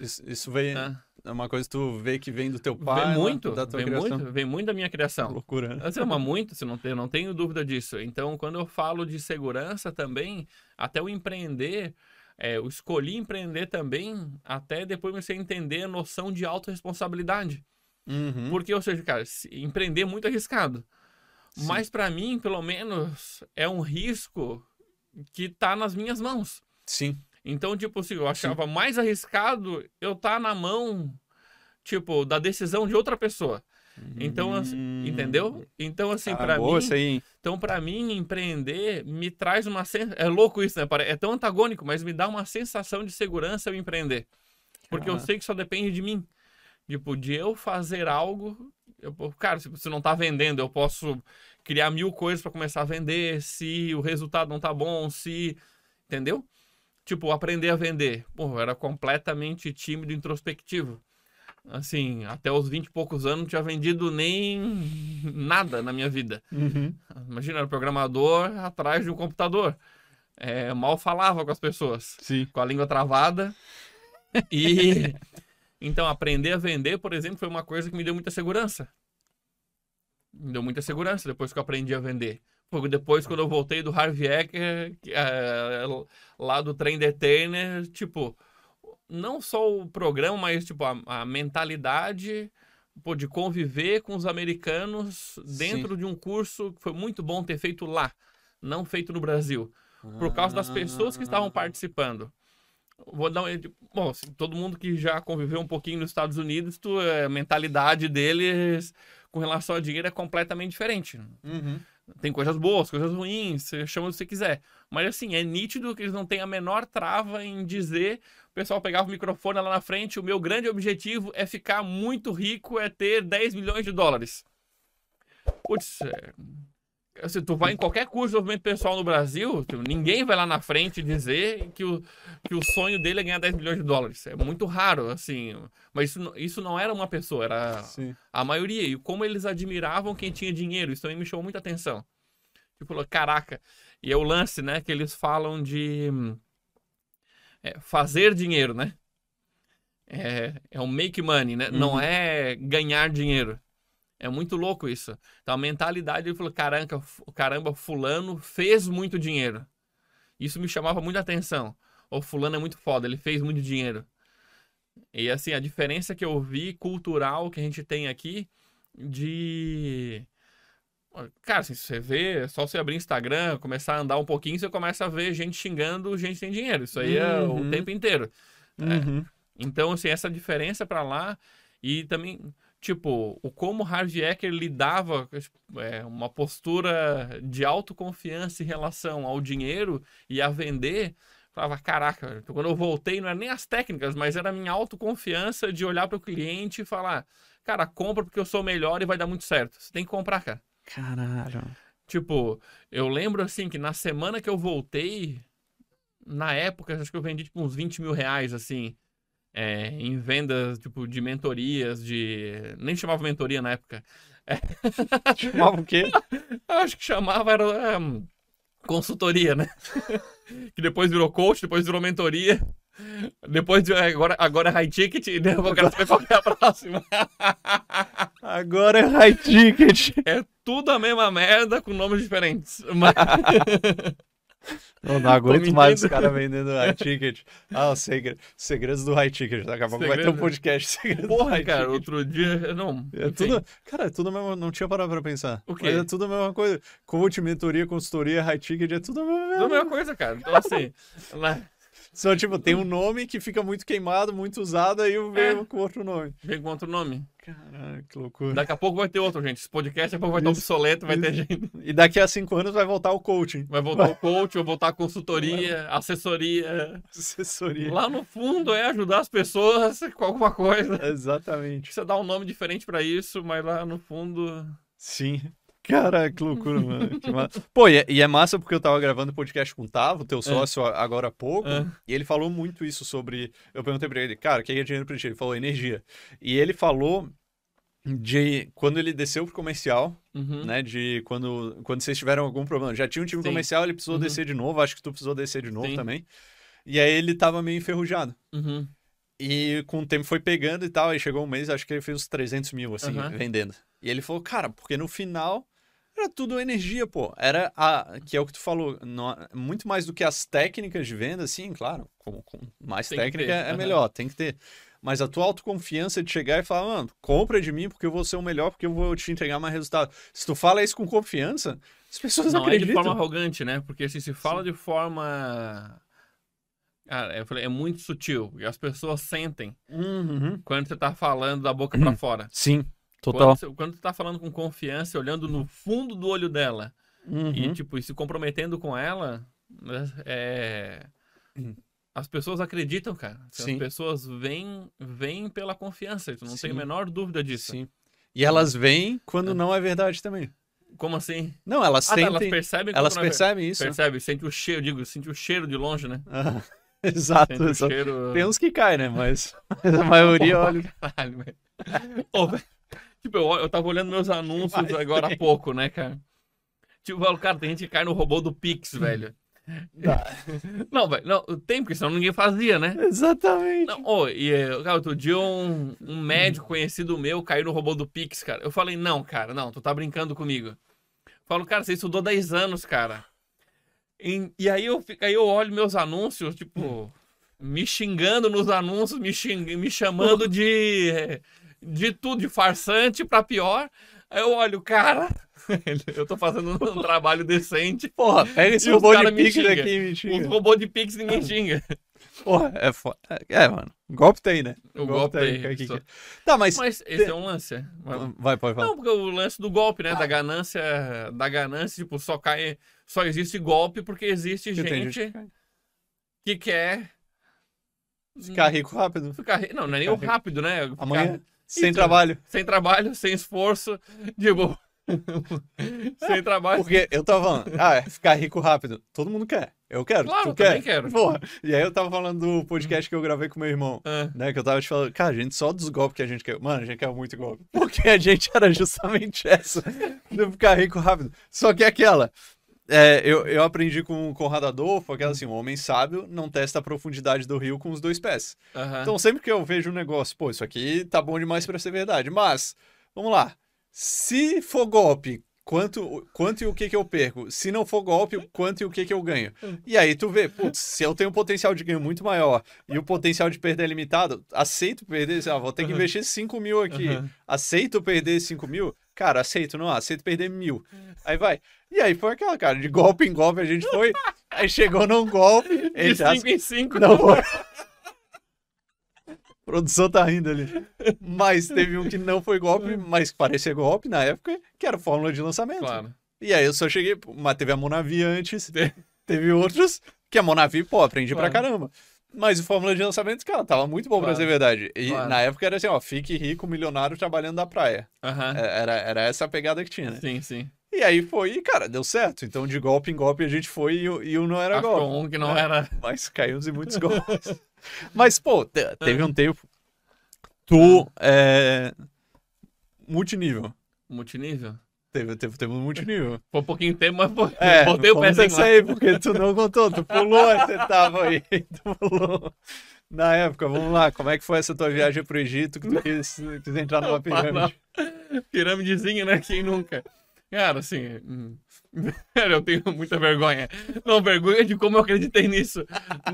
Isso, isso vem, é. É uma coisa que tu vê que vem do teu pai, vem né? muito, da tua vem criação. muito, vem muito da minha criação. Loucura, né? Assim, mas muito, se não tem, não tenho dúvida disso. Então, quando eu falo de segurança também, até o empreender, é, eu escolhi empreender também, até depois a entender a noção de autorresponsabilidade. Uhum. Porque, ou seja, cara, empreender é muito arriscado. Sim. Mas para mim, pelo menos, é um risco que tá nas minhas mãos. Sim. Então, tipo assim, eu achava mais arriscado eu estar na mão, tipo, da decisão de outra pessoa. Então, Hum. entendeu? Então, assim, Ah, para mim, isso aí, hein? então para mim empreender me traz uma sen... é louco isso, né? É tão antagônico, mas me dá uma sensação de segurança eu empreender. Porque eu Ah. sei que só depende de mim. Tipo, de eu fazer algo, eu, cara, se você não tá vendendo, eu posso criar mil coisas para começar a vender, se o resultado não tá bom, se, entendeu? Tipo, aprender a vender. Pô, eu era completamente tímido e introspectivo. Assim, até os 20 e poucos anos não tinha vendido nem nada na minha vida. Uhum. Imagina, era programador atrás de um computador. É, mal falava com as pessoas, Sim. com a língua travada. E então aprender a vender, por exemplo, foi uma coisa que me deu muita segurança. Me deu muita segurança depois que eu aprendi a vender. Depois quando eu voltei do Harvey Ecker, é, lá do Trem Deterner, tipo, não só o programa, mas tipo a, a mentalidade pô, de conviver com os americanos dentro de um curso que foi muito bom ter feito lá, não feito no Brasil, por causa das pessoas que estavam participando. Vou dar um, bom, assim, todo mundo que já conviveu um pouquinho nos Estados Unidos, tu, a mentalidade deles com relação ao dinheiro é completamente diferente. Uhum. Tem coisas boas, coisas ruins, você chama o que você quiser. Mas assim, é nítido que eles não têm a menor trava em dizer. O pessoal pegava o microfone lá na frente. O meu grande objetivo é ficar muito rico, é ter 10 milhões de dólares. Putz, é... assim, tu vai em qualquer curso de desenvolvimento pessoal no Brasil, tu- ninguém vai lá na frente dizer que o, que o sonho dele é ganhar 10 milhões de dólares. É muito raro, assim. Mas isso, não- isso não era uma pessoa, era Sim. a maioria. E como eles admiravam quem tinha dinheiro. Isso também me chamou muita atenção. Tipo, caraca. E é o lance, né? Que eles falam de é, fazer dinheiro, né? É, é o make money, né? Não Uhum. é ganhar dinheiro. É muito louco isso. Então a mentalidade, ele falou, caramba, caramba, fulano fez muito dinheiro. Isso me chamava muita atenção. O fulano é muito foda, ele fez muito dinheiro. E assim, a diferença que eu vi cultural que a gente tem aqui de. Cara, assim, se você vê, é só você abrir Instagram, começar a andar um pouquinho, você começa a ver gente xingando gente sem dinheiro. Isso aí é o Uhum. tempo inteiro. Uhum. Então, assim, essa diferença pra lá e também, tipo, o como Harvey Ecker lidava com é, uma postura de autoconfiança em relação ao dinheiro e a vender, falava, caraca, quando eu voltei não era nem as técnicas, mas era a minha autoconfiança de olhar para o cliente e falar, cara, compra porque eu sou melhor e vai dar muito certo. Você tem que comprar, cara. Caralho. Tipo, eu lembro assim que na semana que eu voltei, na época, acho que eu vendi tipo uns 20 mil reais, assim, é, em vendas, tipo, de mentorias, de. Nem chamava mentoria na época. Chamava o quê? Acho que chamava era é, consultoria, né? que depois virou coach, depois virou mentoria. Depois de, agora, agora é high ticket, né? Eu quero saber qual é a próxima. Agora é high ticket. É tudo a mesma merda com nomes diferentes. Mas... Não, não aguento mais os caras vendendo high ticket. Ah, os segre- segredos do high ticket. Daqui a pouco vai ter um podcast segredos do Porra, cara, ticket. outro dia. Não. É enfim. tudo, cara, é tudo a mesma, não tinha parado pra pensar. O quê? Mas é tudo a mesma coisa. Coach, mentoria, consultoria, high ticket, é tudo a mesma Tudo a mesma coisa, cara. Então, assim. lá- Só, tipo, tem um nome que fica muito queimado, muito usado, aí eu É. venho com outro nome. Vem com outro nome. Caralho, que loucura. Daqui a pouco vai ter outro, gente. Esse podcast daqui a pouco vai estar obsoleto, vai ter isso. gente. E daqui a cinco anos vai voltar o coaching. Vai voltar o coach, vai voltar a consultoria, assessoria. Assessoria. Lá no fundo é ajudar as pessoas com alguma coisa. Exatamente. Você dá um nome diferente pra isso, mas lá no fundo. Sim. Cara, que loucura, mano. Que ma... Pô, e é, e é, massa porque eu tava gravando podcast com o Tavo, teu é. sócio, é. agora há pouco, é. e ele falou muito isso sobre. Eu perguntei pra ele, cara, o que é dinheiro pra ti? Ele falou energia. E ele falou de quando ele desceu pro comercial, uhum. né? De quando, quando vocês tiveram algum problema. Já tinha um time Sim. comercial, ele precisou uhum. descer de novo, acho que tu precisou descer de novo Sim. também. E aí ele tava meio enferrujado. Uhum. E com o tempo foi pegando e tal, aí chegou um mês, acho que ele fez uns 300 mil, assim, vendendo. E ele falou, cara, porque no final era tudo energia, pô. Era a. Que é o que tu falou. Não, muito mais do que as técnicas de venda, sim, claro. Com, com mais tem técnica é uhum. melhor, tem que ter. Mas a tua autoconfiança de chegar e falar, mano, compra de mim porque eu vou ser o melhor, porque eu vou te entregar mais resultado. Se tu fala isso com confiança, as pessoas não acreditam. Não é de forma arrogante, né? Porque assim, se fala sim. de forma. Cara, eu falei, é muito sutil. E as pessoas sentem uhum. quando você tá falando da boca para fora. Sim. Total. Quando, quando tu tá falando com confiança, olhando no fundo do olho dela uhum. e, tipo, se comprometendo com ela, né, é... Uhum. As pessoas acreditam, cara. Sim. As pessoas vêm, vêm pela confiança. Tu não Sim. tem a menor dúvida disso. Sim. E elas vêm quando é. não é verdade também. Como assim? Não, elas ah, sentem... elas percebem Elas é percebem é... isso. Percebe, sente o cheiro, digo, sente o cheiro de longe, né? Ah, exato. exato. Cheiro... Tem uns que caem, né? Mas, mas a maioria olha. Caralho, velho. Tipo, eu, eu tava olhando meus anúncios agora há pouco, né, cara? Tipo, falo, cara, tem gente que cai no robô do Pix, velho. não, velho, não, tem, porque senão ninguém fazia, né? Exatamente. Não, oh, e, cara, outro dia um, um médico conhecido meu caiu no robô do Pix, cara. Eu falei, não, cara, não, tu tá brincando comigo. falo, cara, você estudou 10 anos, cara. E, e aí, eu, aí eu olho meus anúncios, tipo, me xingando nos anúncios, me, xing, me chamando de de tudo, de farsante pra pior. Aí eu olho, cara, eu tô fazendo um trabalho decente. Porra, pega esse robô de Pix aqui e me xinga. Um robô de Pix ninguém xinga. Porra, é foda. É, mano. Golpe tem, né? O, golpe, golpe tem. tem. Que... Tá, mas. Mas esse é um lance. Vai, pode falar. Não, porque o lance do golpe, né? Da ganância. Da ganância, tipo, só cai. Só existe golpe porque existe gente, gente que, que quer. Ficar rico rápido. Ficar... Não, não é nem o rápido, né? Ficar... Amanhã. Sem trabalho. Sem trabalho, sem esforço. Digo. sem trabalho. Porque eu tava falando, ah, é ficar rico rápido. Todo mundo quer. Eu quero. Claro, tu eu quer? também quero. Porra. E aí eu tava falando do podcast que eu gravei com meu irmão. É. Né? Que eu tava te falando, cara, a gente só dos golpes que a gente quer. Mano, a gente quer muito golpe. Porque a gente era justamente essa. De ficar rico rápido. Só que é aquela. É, eu, eu aprendi com o Conrado Adolfo, aquela assim, um homem sábio não testa a profundidade do rio com os dois pés. Uhum. Então, sempre que eu vejo um negócio, pô, isso aqui tá bom demais para ser verdade. Mas, vamos lá. Se for golpe, quanto, quanto e o que que eu perco? Se não for golpe, quanto e o que que eu ganho? E aí tu vê, putz, se eu tenho um potencial de ganho muito maior e o potencial de perder é limitado, aceito perder, lá, vou ter que investir 5 mil aqui. Uhum. Aceito perder 5 mil? Cara, aceito, não, aceito perder mil. Aí vai. E aí foi aquela, cara, de golpe em golpe a gente foi. aí chegou num golpe. De 5 em 5. Não foi. A produção tá rindo ali. Mas teve um que não foi golpe, mas que parecia golpe na época, que era fórmula de lançamento. Claro. E aí eu só cheguei, mas teve a Monavi antes, teve outros, que a Monavi, pô, aprendi claro. pra caramba. Mas o fórmula de lançamento, cara, tava muito bom claro. pra ser verdade. E claro. na época era assim, ó, fique rico, milionário, trabalhando da praia. Uhum. Era, era essa a pegada que tinha, né? Sim, sim. E aí foi, e cara, deu certo. Então de golpe em golpe a gente foi e, e o não era Achou golpe. um que não é, era. Mas caímos em muitos golpes. Mas, pô, teve um tempo. Tu é. Multinível. Multinível? Teve, teve, teve um multinível. Foi um pouquinho de tempo, mas foi. É, botei o pezinho aí, porque tu não contou, tu pulou, você tava aí, tu pulou. Na época, vamos lá, como é que foi essa tua viagem pro Egito que tu quis, quis entrar numa pirâmide? Pirâmidezinha, né? Quem nunca? Cara, assim. Eu tenho muita vergonha. Não, vergonha de como eu acreditei nisso.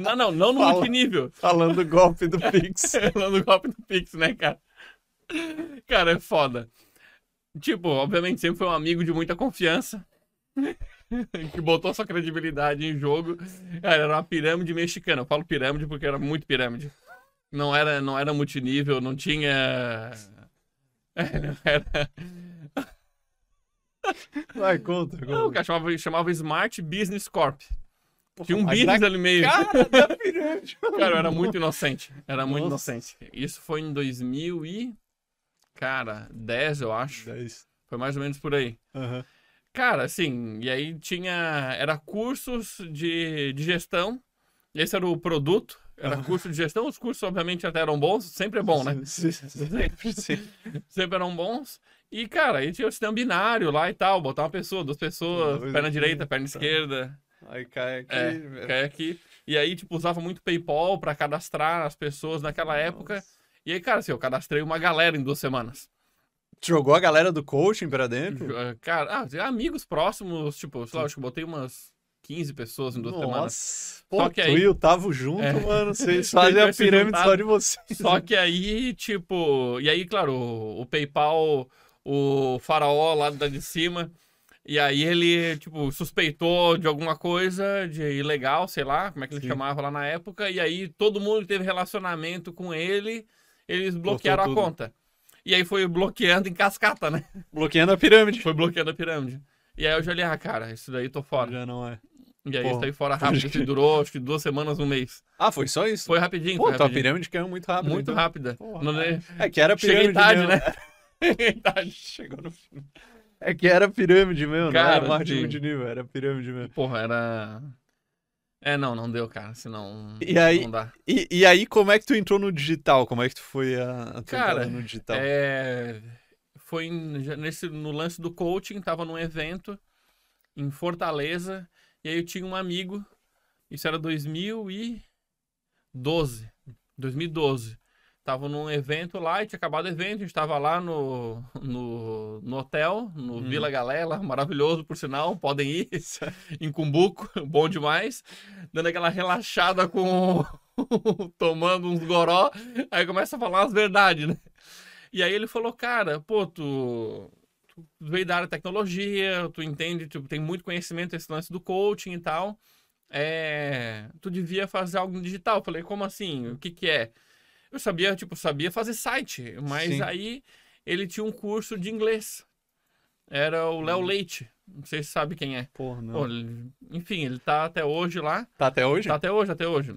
Não, não, não no Fala, multinível. Falando do golpe do Pix. falando do golpe do Pix, né, cara? Cara, é foda. Tipo, obviamente sempre foi um amigo de muita confiança. que botou sua credibilidade em jogo. Cara, era uma pirâmide mexicana. Eu falo pirâmide porque era muito pirâmide. Não era, não era multinível, não tinha. Era, Vai, conta. conta. Não, o cara chamava, chamava Smart Business Corp. Tinha um business ali meio. Cara, da pirâmide. cara, eu era muito inocente. Era muito Nossa. inocente. Isso foi em 2000 e... Cara, 10, eu acho. 10. Foi mais ou menos por aí. Uhum. Cara, assim, e aí tinha. Era cursos de, de gestão. Esse era o produto. Era curso de gestão. Os cursos, obviamente, até eram bons. Sempre é bom, né? Sim, sim, Sempre, sempre eram bons. E, cara, aí tinha o sistema binário lá e tal. Botar uma pessoa, duas pessoas, Dois perna aqui, direita, perna tá. esquerda. Aí cai aqui. É, cai aqui. E aí, tipo, usava muito PayPal pra cadastrar as pessoas naquela época. E aí, cara, assim, eu cadastrei uma galera em duas semanas. Jogou a galera do coaching pra dentro? Eh, Cara, ah, amigos próximos, tipo, sei lá, acho que eu botei umas 15 pessoas em duas semanas. Nossa. Pô, Só que tu aí- e o Tavo junto, É. mano. Vocês a gente fazem a pirâmide juntado- só de vocês. Só que aí, tipo, e aí, claro, o, o PayPal, o faraó lá de cima, e aí ele, tipo, suspeitou de alguma coisa de ilegal, sei lá, como é que ele Sim. chamava lá na época, e aí todo mundo que teve relacionamento com ele, eles bloquearam a tudo. conta. E aí foi bloqueando em cascata, né? Bloqueando a pirâmide. Foi bloqueando a pirâmide. E aí eu já olhei, ah, cara, isso daí tô fora. Já não é. E aí Pô, saí fora pode rápido, que durou acho que duas semanas, um mês. Ah, foi só isso? Foi rapidinho, Pô, foi tua rapidinho. pirâmide caiu muito rápido. Muito então. rápida. Porra, Não dei- É que era pirâmide Cheguei tarde, mesmo. né? Chegou no fim. É que era pirâmide mesmo, não Cara, era marketing sim. multinível, era pirâmide mesmo. Porra, era. É, não, não deu, cara. Senão. E aí- Não dá. E, e aí, como é que tu entrou no digital? Como é que tu foi a, a tua Cara, no digital? É. Foi nesse, no lance do coaching, tava num evento em Fortaleza. E aí eu tinha um amigo. Isso era 2012. 2012. Tava num evento lá e tinha acabado o evento. A gente tava lá no, no, no hotel, no Uhum. Vila Galela, maravilhoso por sinal. Podem ir. em Cumbuco, bom demais. Dando aquela relaxada com. tomando uns goró. Aí começa a falar as verdades, né? E aí ele falou, cara, pô, tu, tu veio da área de tecnologia, tu entende, tu tem muito conhecimento desse lance do coaching e tal. É, tu devia fazer algo no digital. Eu falei, como assim? O que que é? Eu sabia, tipo, sabia fazer site, mas Sim. aí ele tinha um curso de inglês. Era o Léo Hum. Leite. Não sei se sabe quem é. Porra, não. Pô, ele- enfim, ele tá até hoje lá. Tá até hoje? Tá até hoje, até hoje.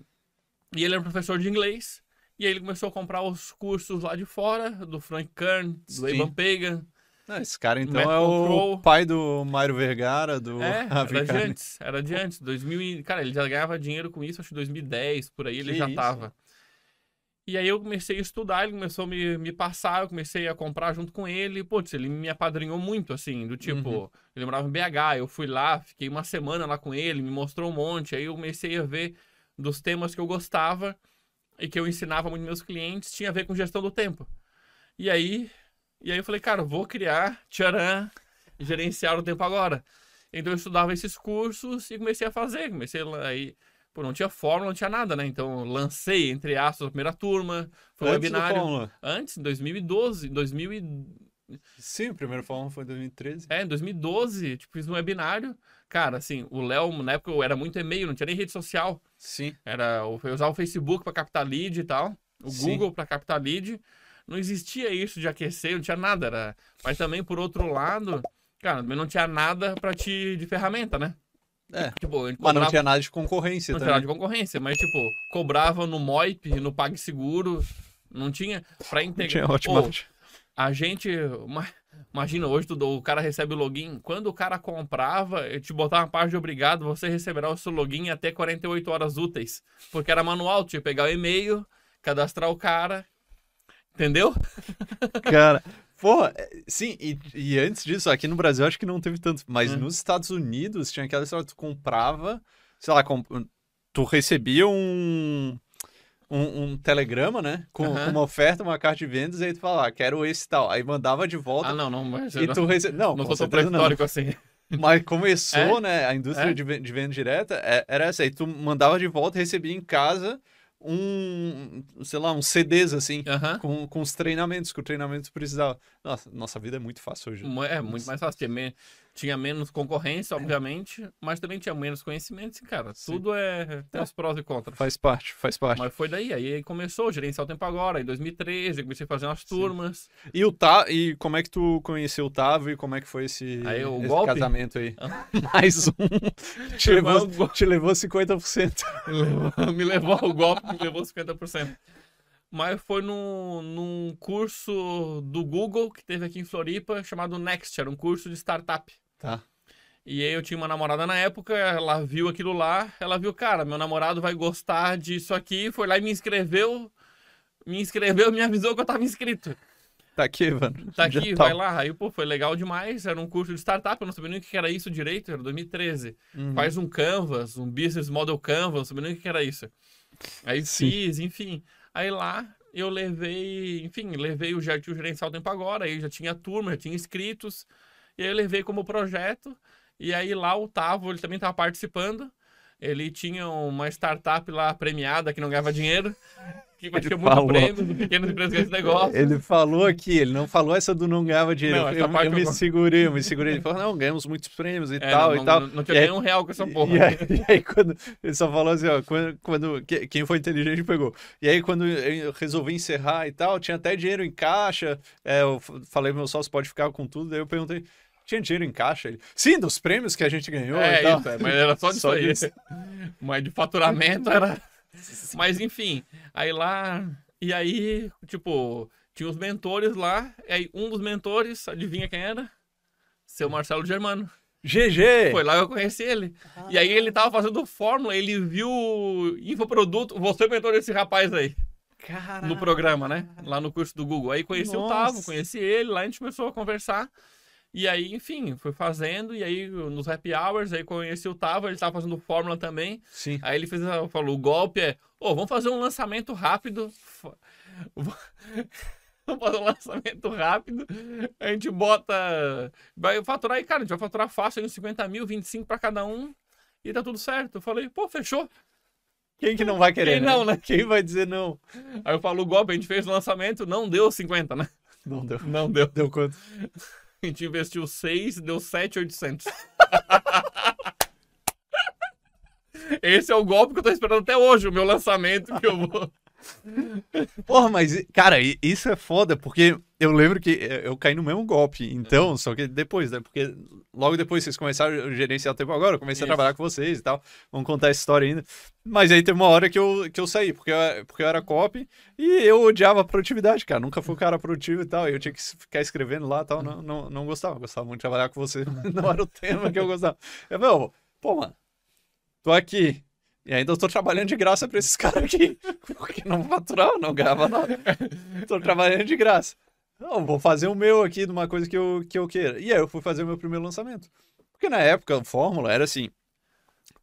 E ele era professor de inglês. E aí ele começou a comprar os cursos lá de fora, do Frank Kern, do. Ivan Pagan. Ah, esse cara, então, Matt é o pai do Mário Vergara, do É, era de antes, era de antes. 2000 e- Cara, ele já ganhava dinheiro com isso, acho que 2010, por aí ele Que já isso? tava. E aí eu comecei a estudar, ele começou a me, me passar, eu comecei a comprar junto com ele. Putz, ele me apadrinhou muito, assim, do tipo, Uhum. ele morava em BH, eu fui lá, fiquei uma semana lá com ele, me mostrou um monte. Aí eu comecei a ver dos temas que eu gostava e que eu ensinava muito meus clientes, tinha a ver com gestão do tempo. E aí, e aí eu falei, cara, vou criar, tcharam, gerenciar o tempo agora. Então eu estudava esses cursos e comecei a fazer, comecei lá aí, pô, não tinha fórmula, não tinha nada, né? Então lancei entre aspas a primeira turma, foi um Antes do webinário antes, em 2012, 2000 e- Sim, o primeiro Fórmula foi em 2013. é, em 2012, tipo, fiz um webinário. Cara, assim, o Léo, na época eu era muito e-mail, não tinha nem rede social. Sim. Era, eu usava o Facebook para captar lead e tal, o Sim. Google para captar lead. Não existia isso de aquecer, não tinha nada. Era... Mas também, por outro lado, cara, também não tinha nada para te de ferramenta, né? É. Tipo, a gente Mas não cobrava- tinha nada de concorrência não tinha nada também. de concorrência, mas tipo, cobrava no Moip, no PagSeguro, não tinha Não integrar. tinha Pô, Hotmart. a gente. ma- Imagina, hoje tu- o cara recebe o login. Quando o cara comprava, eu te botava uma página de obrigado, você receberá o seu login até 48 horas úteis. Porque era manual, tinha que pegar o e-mail, cadastrar o cara. Entendeu? Cara, porra, é, sim, e, e antes disso, aqui no Brasil acho que não teve tanto, mas Hum. nos Estados Unidos tinha aquela história, tu comprava, sei lá, com- tu recebia um, um, um telegrama, né, com, uma oferta, uma carta de vendas, e aí tu falava, ah, quero esse tal, aí mandava de volta, Ah, não, não, mas e não, tu recebia, não, não sou tão histórico assim. mas começou, É? né, a indústria É? de, ven- de venda direta, é- era essa aí, tu mandava de volta recebia em casa um, sei lá, uns CDs, assim, com, com os treinamentos, que o treinamento precisava. Nossa, nossa vida é muito fácil hoje. É muito mais fácil. Tinha, me- tinha menos concorrência, obviamente, mas também tinha menos conhecimento. e, Cara, Sim. tudo é. Tem os prós e contras. Faz parte, faz parte. Mas foi daí. Aí começou a gerenciar o tempo agora, em 2013, eu comecei a fazer umas turmas. E o Ta... e como é que tu conheceu o Tavo e como é que foi esse, Aí, o esse golpe? casamento aí? Mais um. te, levou, um te levou 50%. me levou ao golpe, me levou 50%. Mas foi num, num curso do Google que teve aqui em Floripa, chamado Next, era um curso de startup. Tá. E aí eu tinha uma namorada na época, ela viu aquilo lá, ela viu, cara, meu namorado vai gostar disso aqui, foi lá e me inscreveu, me inscreveu, me avisou que eu tava inscrito. Tá aqui, mano. Tá aqui, vai lá. Aí, pô, foi legal demais. Era um curso de startup, eu não sabia nem o que era isso direito, era 2013. Uhum. Faz um Canvas, um Business Model Canvas, não sabia nem o que era isso. Aí Sim. fiz, enfim. Aí lá eu levei, enfim, levei o, já, o gerencial tempo agora, aí já tinha turma, já tinha inscritos. E aí eu levei como projeto. E aí lá o Tavo, ele também estava participando. Ele tinha uma startup lá premiada que não ganhava dinheiro, que batia muito falou. prêmio pequenas empresas com esse negócio. Ele falou aqui, ele não falou essa do não ganhava dinheiro. Não, eu, eu, me segurei, eu me segurei. Ele falou, não, ganhamos muitos prêmios e é, tal não, e tal. Não, não tinha nenhum real com essa porra. E aí, e aí, quando ele só falou assim, ó, quando, quando quem foi inteligente pegou. E aí quando eu resolvi encerrar e tal, tinha até dinheiro em caixa. É, eu falei, meu sócio pode ficar com tudo. Daí eu perguntei, tinha dinheiro em caixa? Ele, Sim, dos prêmios que a gente ganhou. É, isso, é, mas era só disso só aí. Disso. Mas de faturamento era. Mas enfim, aí lá. E aí, tipo, tinha os mentores lá. E aí um dos mentores, adivinha quem era? Seu Marcelo Germano. GG! Foi lá que eu conheci ele. Ah. E aí ele tava fazendo fórmula, ele viu infoproduto. Você é mentor desse rapaz aí. Caraca. No programa, né? Lá no curso do Google. Aí conheci Nossa. o Tavo, conheci ele, lá a gente começou a conversar. E aí, enfim, fui fazendo, e aí nos happy hours, aí conheci o Tava, ele estava fazendo fórmula também. Sim. Aí ele fez, falou, o golpe é, ô, oh, vamos fazer um lançamento rápido. vamos fazer um lançamento rápido. A gente bota. Vai faturar aí, cara, a gente vai faturar fácil aí uns 50 mil, 25 para cada um. E tá tudo certo. Eu falei, pô, fechou. Quem que não vai querer? Quem né? não, né? Quem vai dizer não? Aí eu falo, o golpe, a gente fez o lançamento, não deu 50, né? Não deu. Não deu. Deu quanto? Gente investiu 6, deu 7,800. Esse é o golpe que eu tô esperando até hoje, o meu lançamento que eu vou. Porra, mas, cara, isso é foda, porque eu lembro que eu caí no mesmo golpe. Então, é. só que depois, né? Porque logo depois vocês começaram a gerenciar o tempo agora, eu comecei isso. a trabalhar com vocês e tal. Vamos contar essa história ainda. Mas aí teve uma hora que eu, que eu saí, porque eu, porque eu era copy e eu odiava a produtividade, cara. Nunca fui um cara produtivo e tal. E eu tinha que ficar escrevendo lá e tal. Não, não, não gostava. Gostava muito de trabalhar com você. Não era o tema que eu gostava. Eu falei, pô, mano, tô aqui e ainda eu tô trabalhando de graça pra esses caras aqui. Porque não faturar, não ganhava nada. tô trabalhando de graça. Não, vou fazer o meu aqui de uma coisa que eu, que eu queira. E aí eu fui fazer o meu primeiro lançamento. Porque na época, a fórmula era assim: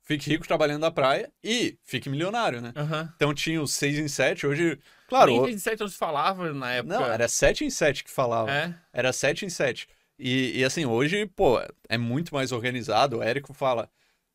fique rico trabalhando na praia e fique milionário, né? Uhum. Então tinha os 6 em 7, hoje. Claro. Nem 6 em 7 não se falava na época. Não, era 7 em 7 que falava. É? Era 7 em 7. E, e assim, hoje, pô, é muito mais organizado. O Érico fala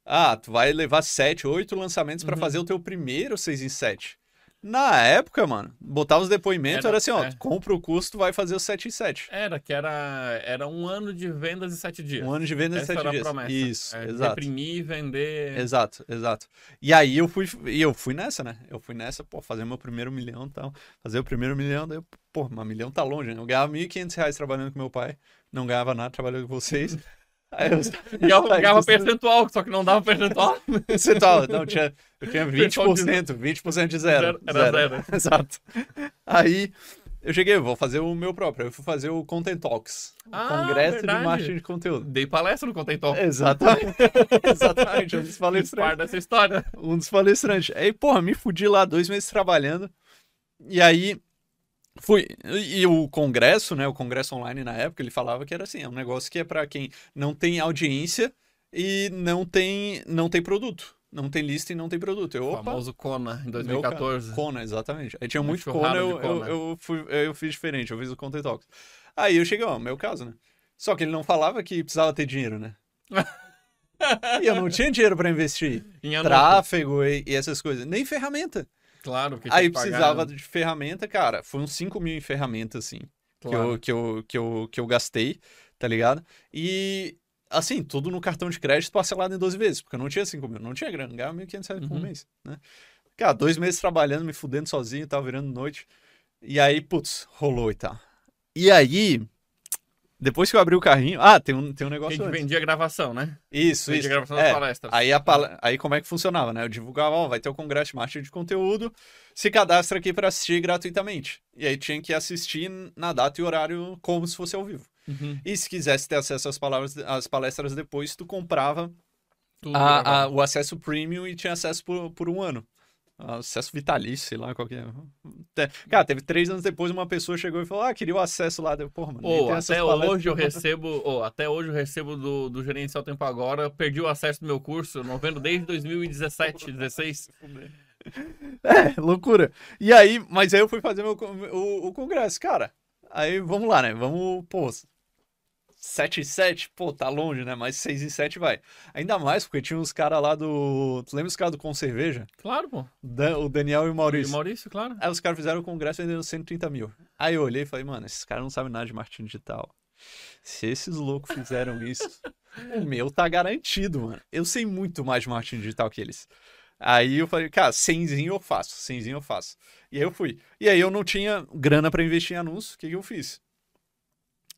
ah, tu vai levar 7, 8 lançamentos para uhum. fazer o teu primeiro 6 em 7. Na época, mano, botava os depoimentos, era, era assim, ó, é. compra o custo, vai fazer o 7 em 7. Era, que era, era um ano de vendas em 7 dias. Um ano de vendas Essa em 7 dias. Promessa. Isso, é, exato. Reprimir, vender. Exato, exato. E aí eu fui, e eu fui nessa, né? Eu fui nessa, pô, fazer meu primeiro milhão e tal. Fazer o primeiro milhão, daí, pô, um milhão tá longe, né? Eu ganhava 1.500 reais trabalhando com meu pai, não ganhava nada trabalhando com vocês. Aí eu, ganhava percentual, só que não dava percentual. percentual, não, tinha, eu tinha 20%, 20% de zero. zero era zero. zero. Exato. Aí eu cheguei, vou fazer o meu próprio. Eu fui fazer o Content Talks. Ah, Congresso verdade. de Marketing de Conteúdo. Dei palestra no Content Talks. Exatamente. Exatamente, um dos palestrantes. dessa história. Um dos palestrantes. Aí, porra, me fudi lá, dois meses trabalhando. E aí, Fui. E o congresso, né? O congresso online na época, ele falava que era assim, é um negócio que é para quem não tem audiência e não tem não tem produto. Não tem lista e não tem produto. Eu, o famoso Kona, em 2014. Kona, exatamente. Aí tinha muito Kona, eu, Kona. Eu, eu, fui, eu fiz diferente, eu fiz o Content Talks. Aí eu cheguei, ó, meu caso, né? Só que ele não falava que precisava ter dinheiro, né? e eu não tinha dinheiro para investir. Em Tráfego e, e essas coisas. Nem ferramenta. Claro, que Aí precisava pagar... de ferramenta, cara. Foi uns 5 mil em ferramenta, assim. Claro. Que, eu, que, eu, que, eu, que eu gastei, tá ligado? E, assim, tudo no cartão de crédito parcelado em 12 vezes, porque eu não tinha 5 mil, não tinha grana, ganhava 1.500 reais por uhum. mês, né? Cara, dois meses trabalhando, me fudendo sozinho, tava virando noite. E aí, putz, rolou e tal. E aí, depois que eu abri o carrinho. Ah, tem um, tem um negócio. A gente vendia gravação, né? Isso, vendia isso. gravação das é, palestras. Aí, a pal... aí como é que funcionava, né? Eu divulgava, ó, vai ter o Congresso de Marketing de Conteúdo, se cadastra aqui para assistir gratuitamente. E aí tinha que assistir na data e horário como se fosse ao vivo. Uhum. E se quisesse ter acesso às, palavras, às palestras depois, tu comprava a- a- o acesso premium e tinha acesso por, por um ano. Acesso vitalício, sei lá, qualquer. Te- Cara, teve três anos depois uma pessoa chegou e falou: Ah, queria o acesso lá. Deu, porra, mano. essas até palestras." hoje eu recebo, ô, até hoje eu recebo do, do gerencial Tempo Agora, perdi o acesso do meu curso, não vendo desde 2017, 16. É, loucura. E aí, mas aí eu fui fazer meu, o, o congresso, cara. Aí vamos lá, né? Vamos, pô. 7 e 7, pô, tá longe, né? Mas 6 e 7 vai. Ainda mais porque tinha uns caras lá do. Tu lembra os caras do Com Cerveja? Claro, pô. Dan- o Daniel e o E Maurício. o Maurício, claro. Aí os caras fizeram o congresso vendendo 130 mil. Aí eu olhei e falei, mano, esses caras não sabem nada de marketing digital. Se esses loucos fizeram isso, o meu tá garantido, mano. Eu sei muito mais de marketing digital que eles. Aí eu falei, cara, cenzinho eu faço, cenzinho eu faço. E aí eu fui. E aí eu não tinha grana pra investir em anúncios, o que, que eu fiz?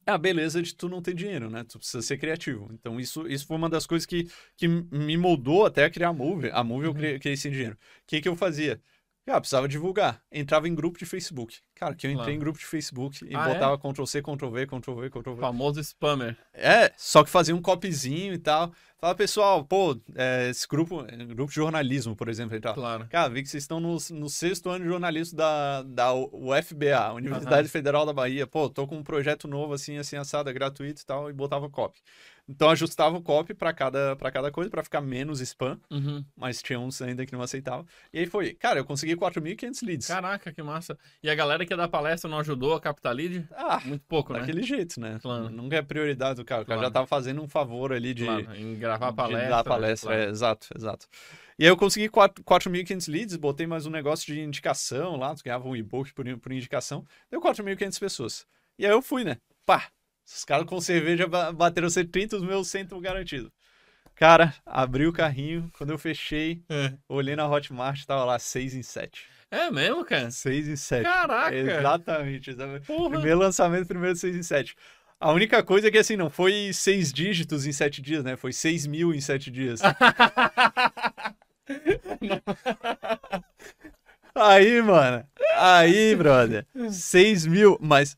É a beleza de tu não ter dinheiro, né? Tu precisa ser criativo. Então isso, isso foi uma das coisas que, que me moldou até a criar a Move. A Move eu criei, criei sem dinheiro. O que, que eu fazia? Cara, precisava divulgar. Entrava em grupo de Facebook. Cara, que eu entrei Claro. em grupo de Facebook e Ah, é? botava Ctrl C, Ctrl V, Ctrl V, Ctrl V. Famoso spammer. É, só que fazia um copyzinho e tal. Fala, pessoal, pô, é, esse grupo, é, grupo de jornalismo, por exemplo, e tal. Claro. Cara, vi que vocês estão no, no sexto ano de jornalismo da, da UFBA, Universidade Federal da Bahia. Pô, tô com um projeto novo, assim, assim, assado, é gratuito e tal, e botava copy. Então, ajustava o copy pra cada, pra cada coisa, pra ficar menos spam, Uhum. mas tinha uns ainda que não aceitavam. E aí foi, cara, eu consegui 4.500 leads. Caraca, que massa. E a galera que ia dar palestra não ajudou a captar lead? Ah, Muito pouco, né? daquele jeito, né? Claro. Nunca é prioridade do cara. O cara Claro. já tava fazendo um favor ali de, Claro, em gravar de palestra. dar palestra. claro. é, exato, exato. E aí eu consegui quatro- 4.500 leads, botei mais um negócio de indicação lá, tu ganhava um e-book por, por indicação, deu 4.500 pessoas. E aí eu fui, né? Pá, os caras com cerveja ba- bateram 130, os meus 100 estão garantidos. Cara, abri o carrinho, quando eu fechei, É. olhei na Hotmart, tava lá 6 em 7. É mesmo, cara? 6 em 7. Caraca! Exatamente. exatamente. Porra. Primeiro lançamento, primeiro 6 em 7. A única coisa é que, assim, não foi seis dígitos em sete dias, né? Foi 6 mil em sete dias. Aí, mano. Aí, brother. 6 mil. Mas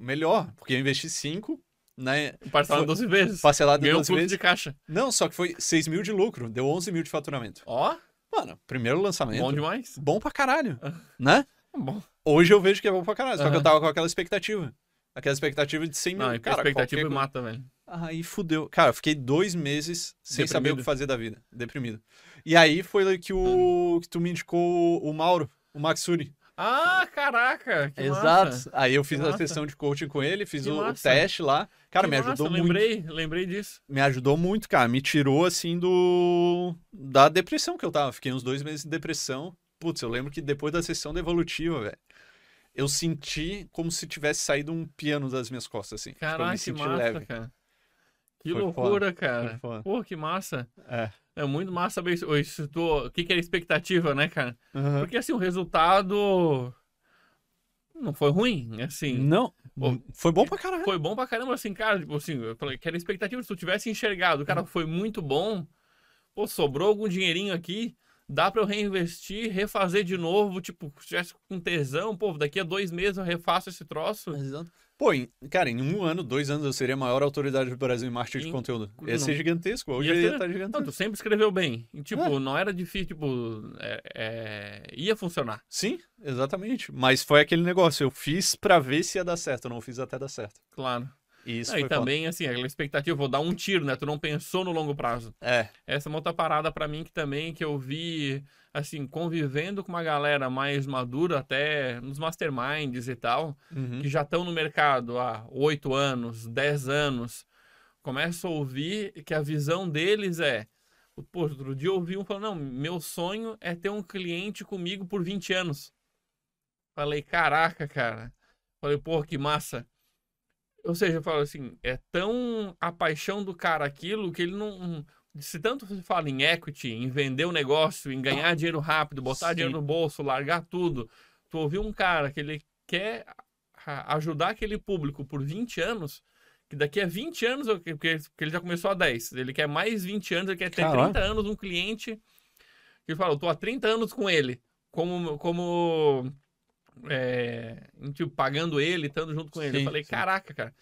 melhor, porque eu investi 5, né? Parcelado Foi- 12 vezes. Parcelado em Ganhou um 12 fluxo vezes. de caixa. Não, só que foi 6 mil de lucro. Deu 11 mil de faturamento. Ó, Mano, primeiro lançamento. bom demais. Bom pra caralho. Né? Bom. Hoje eu vejo que é bom pra caralho. Só que eu tava com aquela expectativa. Aquela expectativa de 100 mil. Não, cara, expectativa qualquer mata, velho. Aí fudeu. Cara, eu fiquei dois meses sem saber o Deprimido. que fazer da vida. Deprimido. E aí foi que o que tu me indicou o Mauro, o Maxuri. Ah, caraca! Que Exato. massa. Aí eu fiz Que a massa. sessão de coaching com ele, fiz o, o massa. teste lá. Cara, Que me massa, ajudou muito. lembrei, lembrei disso. Me ajudou muito, cara. Me tirou assim do da depressão que eu tava. Fiquei uns dois meses de depressão. Putz, eu lembro que depois da sessão da evolutiva, velho. Eu senti como se tivesse saído um piano das minhas costas, assim. Tipo, eu Caraca, me que senti massa, leve. cara. Que Foi loucura, Foi cara. foda. Pô, que massa. É. É muito massa saber isso. isso o que, que era expectativa, né, cara? Aham. Porque assim, o resultado não foi ruim, assim. Não, foi bom pra caralho. Foi bom pra caramba, assim, cara. Tipo assim, eu falei que era expectativa. Se tu tivesse enxergado, Uhum. cara, foi muito bom. Pô, sobrou algum dinheirinho aqui. Dá pra eu reinvestir, refazer de novo. Tipo, se tivesse com tesão, pô, daqui a dois meses eu refaço esse troço. Pô, em- cara, em um ano, dois anos, eu seria a maior autoridade do Brasil em marketing de conteúdo. Ia não. ser gigantesco. Hoje Ia ia ser- estar Não, gigantesco. tu sempre escreveu bem. E, tipo, É. não era difícil, tipo, é- é, ia funcionar. Sim, exatamente. Mas foi aquele negócio. Eu fiz pra ver se ia dar certo. Eu não fiz até dar certo. Claro. E isso Não, foi e também, assim, aquela expectativa, vou dar um tiro, né? Tu não pensou no longo prazo. foda. É. Essa é uma outra parada pra mim que também que eu vi, assim, convivendo com uma galera mais madura, até nos masterminds e tal, Uhum. que já estão no mercado há oito anos, dez anos, começo a ouvir que a visão deles é. Pô, outro dia eu ouvi um falando, não, meu sonho é ter um cliente comigo por 20 anos. Falei, caraca, cara. Falei, pô, que massa. Ou seja, eu falo assim, é tão a paixão do cara aquilo que ele não. Se tanto se fala em equity, em vender o negócio, em ganhar dinheiro rápido, botar Sim. dinheiro no bolso, largar tudo. Tu ouviu um cara que ele quer a- ajudar aquele público por 20 anos, que daqui a 20 anos, porque ele já começou há 10, ele quer mais 20 anos, ele quer ter Caraca. 30 anos um cliente que ele fala, eu tô há 30 anos com ele, como, como é, tipo, pagando ele, estando junto com ele. Sim, eu falei, sim. caraca, cara.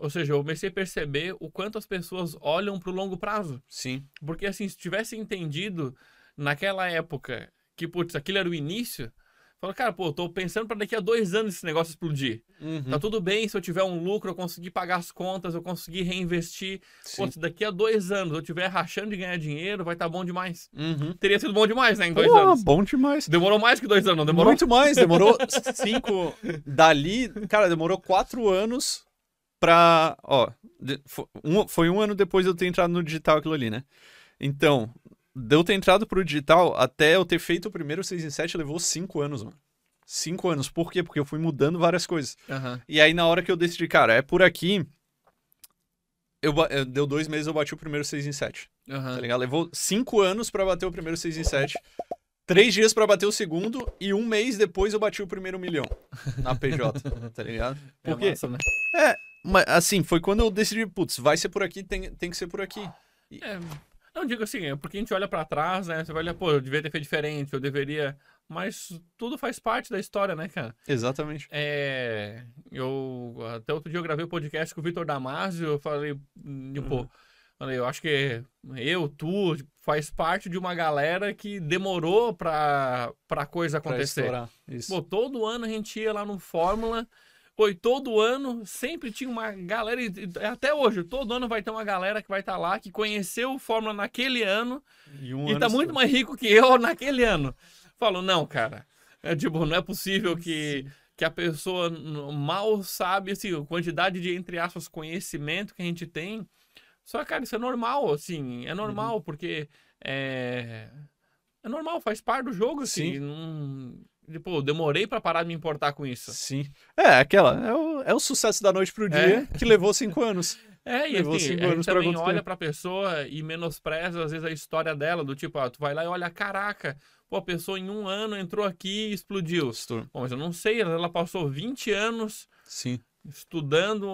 Ou seja, eu comecei a perceber o quanto as pessoas olham para o longo prazo. Sim. Porque, assim, se tivesse entendido naquela época que, putz, aquilo era o início, Fala, cara, pô, tô pensando para daqui a dois anos esse negócio explodir. Uhum. Tá tudo bem se eu tiver um lucro, eu conseguir pagar as contas, eu conseguir reinvestir. Pô, se daqui a dois anos eu tiver rachando de ganhar dinheiro, vai estar tá bom demais. Uhum. Teria sido bom demais, né? Em dois Pô, anos. bom demais. Demorou mais que dois anos, não demorou? Muito mais, demorou cinco. Dali, cara, demorou quatro anos pra. Ó, foi um, ano depois de eu ter entrado no digital aquilo ali, né? Então, de eu ter entrado pro digital até eu ter feito o primeiro 6 em 7 levou cinco anos, mano. Cinco anos. Por quê? Porque eu fui mudando várias coisas. Uhum. E aí, na hora que eu decidi, cara, é por aqui. Eu, eu deu dois meses, eu bati o primeiro 6 em 7. Uhum. Tá ligado? Levou cinco anos para bater o primeiro 6 em 7. Três dias para bater o segundo e um mês depois eu bati o primeiro milhão na PJ, tá ligado? Porque, é, massa, né? é, mas assim, foi quando eu decidi, putz, vai ser por aqui, tem, tem que ser por aqui. E... É, não digo assim, é porque a gente olha para trás, né? Você vai olhar, pô, eu devia ter feito diferente, eu deveria mas tudo faz parte da história, né, cara? Exatamente. É, eu até outro dia eu gravei o um podcast com o Vitor Damasio, eu falei, tipo, uhum. falei, eu acho que eu, tu, faz parte de uma galera que demorou pra, pra coisa acontecer. Pra Isso. Pô, todo ano a gente ia lá no Fórmula, Pô, e todo ano sempre tinha uma galera, até hoje, todo ano vai ter uma galera que vai estar tá lá, que conheceu o Fórmula naquele ano e, um e tá muito mais rico que eu naquele ano falo, não, cara. É, tipo, não é possível que, que a pessoa mal sabe, assim, a quantidade de, entre aspas, conhecimento que a gente tem. Só, cara, isso é normal, assim, é normal, uhum. porque é, é normal, faz parte do jogo, assim. Sim. Não, tipo, eu demorei para parar de me importar com isso. Sim. É, aquela, é o, é o sucesso da noite pro dia é. que levou cinco anos. É, e levou assim, cinco a gente também olha pra pessoa e menospreza, às vezes, a história dela, do tipo, ó, tu vai lá e olha, caraca, Pô, a pessoa em um ano entrou aqui e explodiu. Bom, mas eu não sei, ela passou 20 anos Sim. estudando,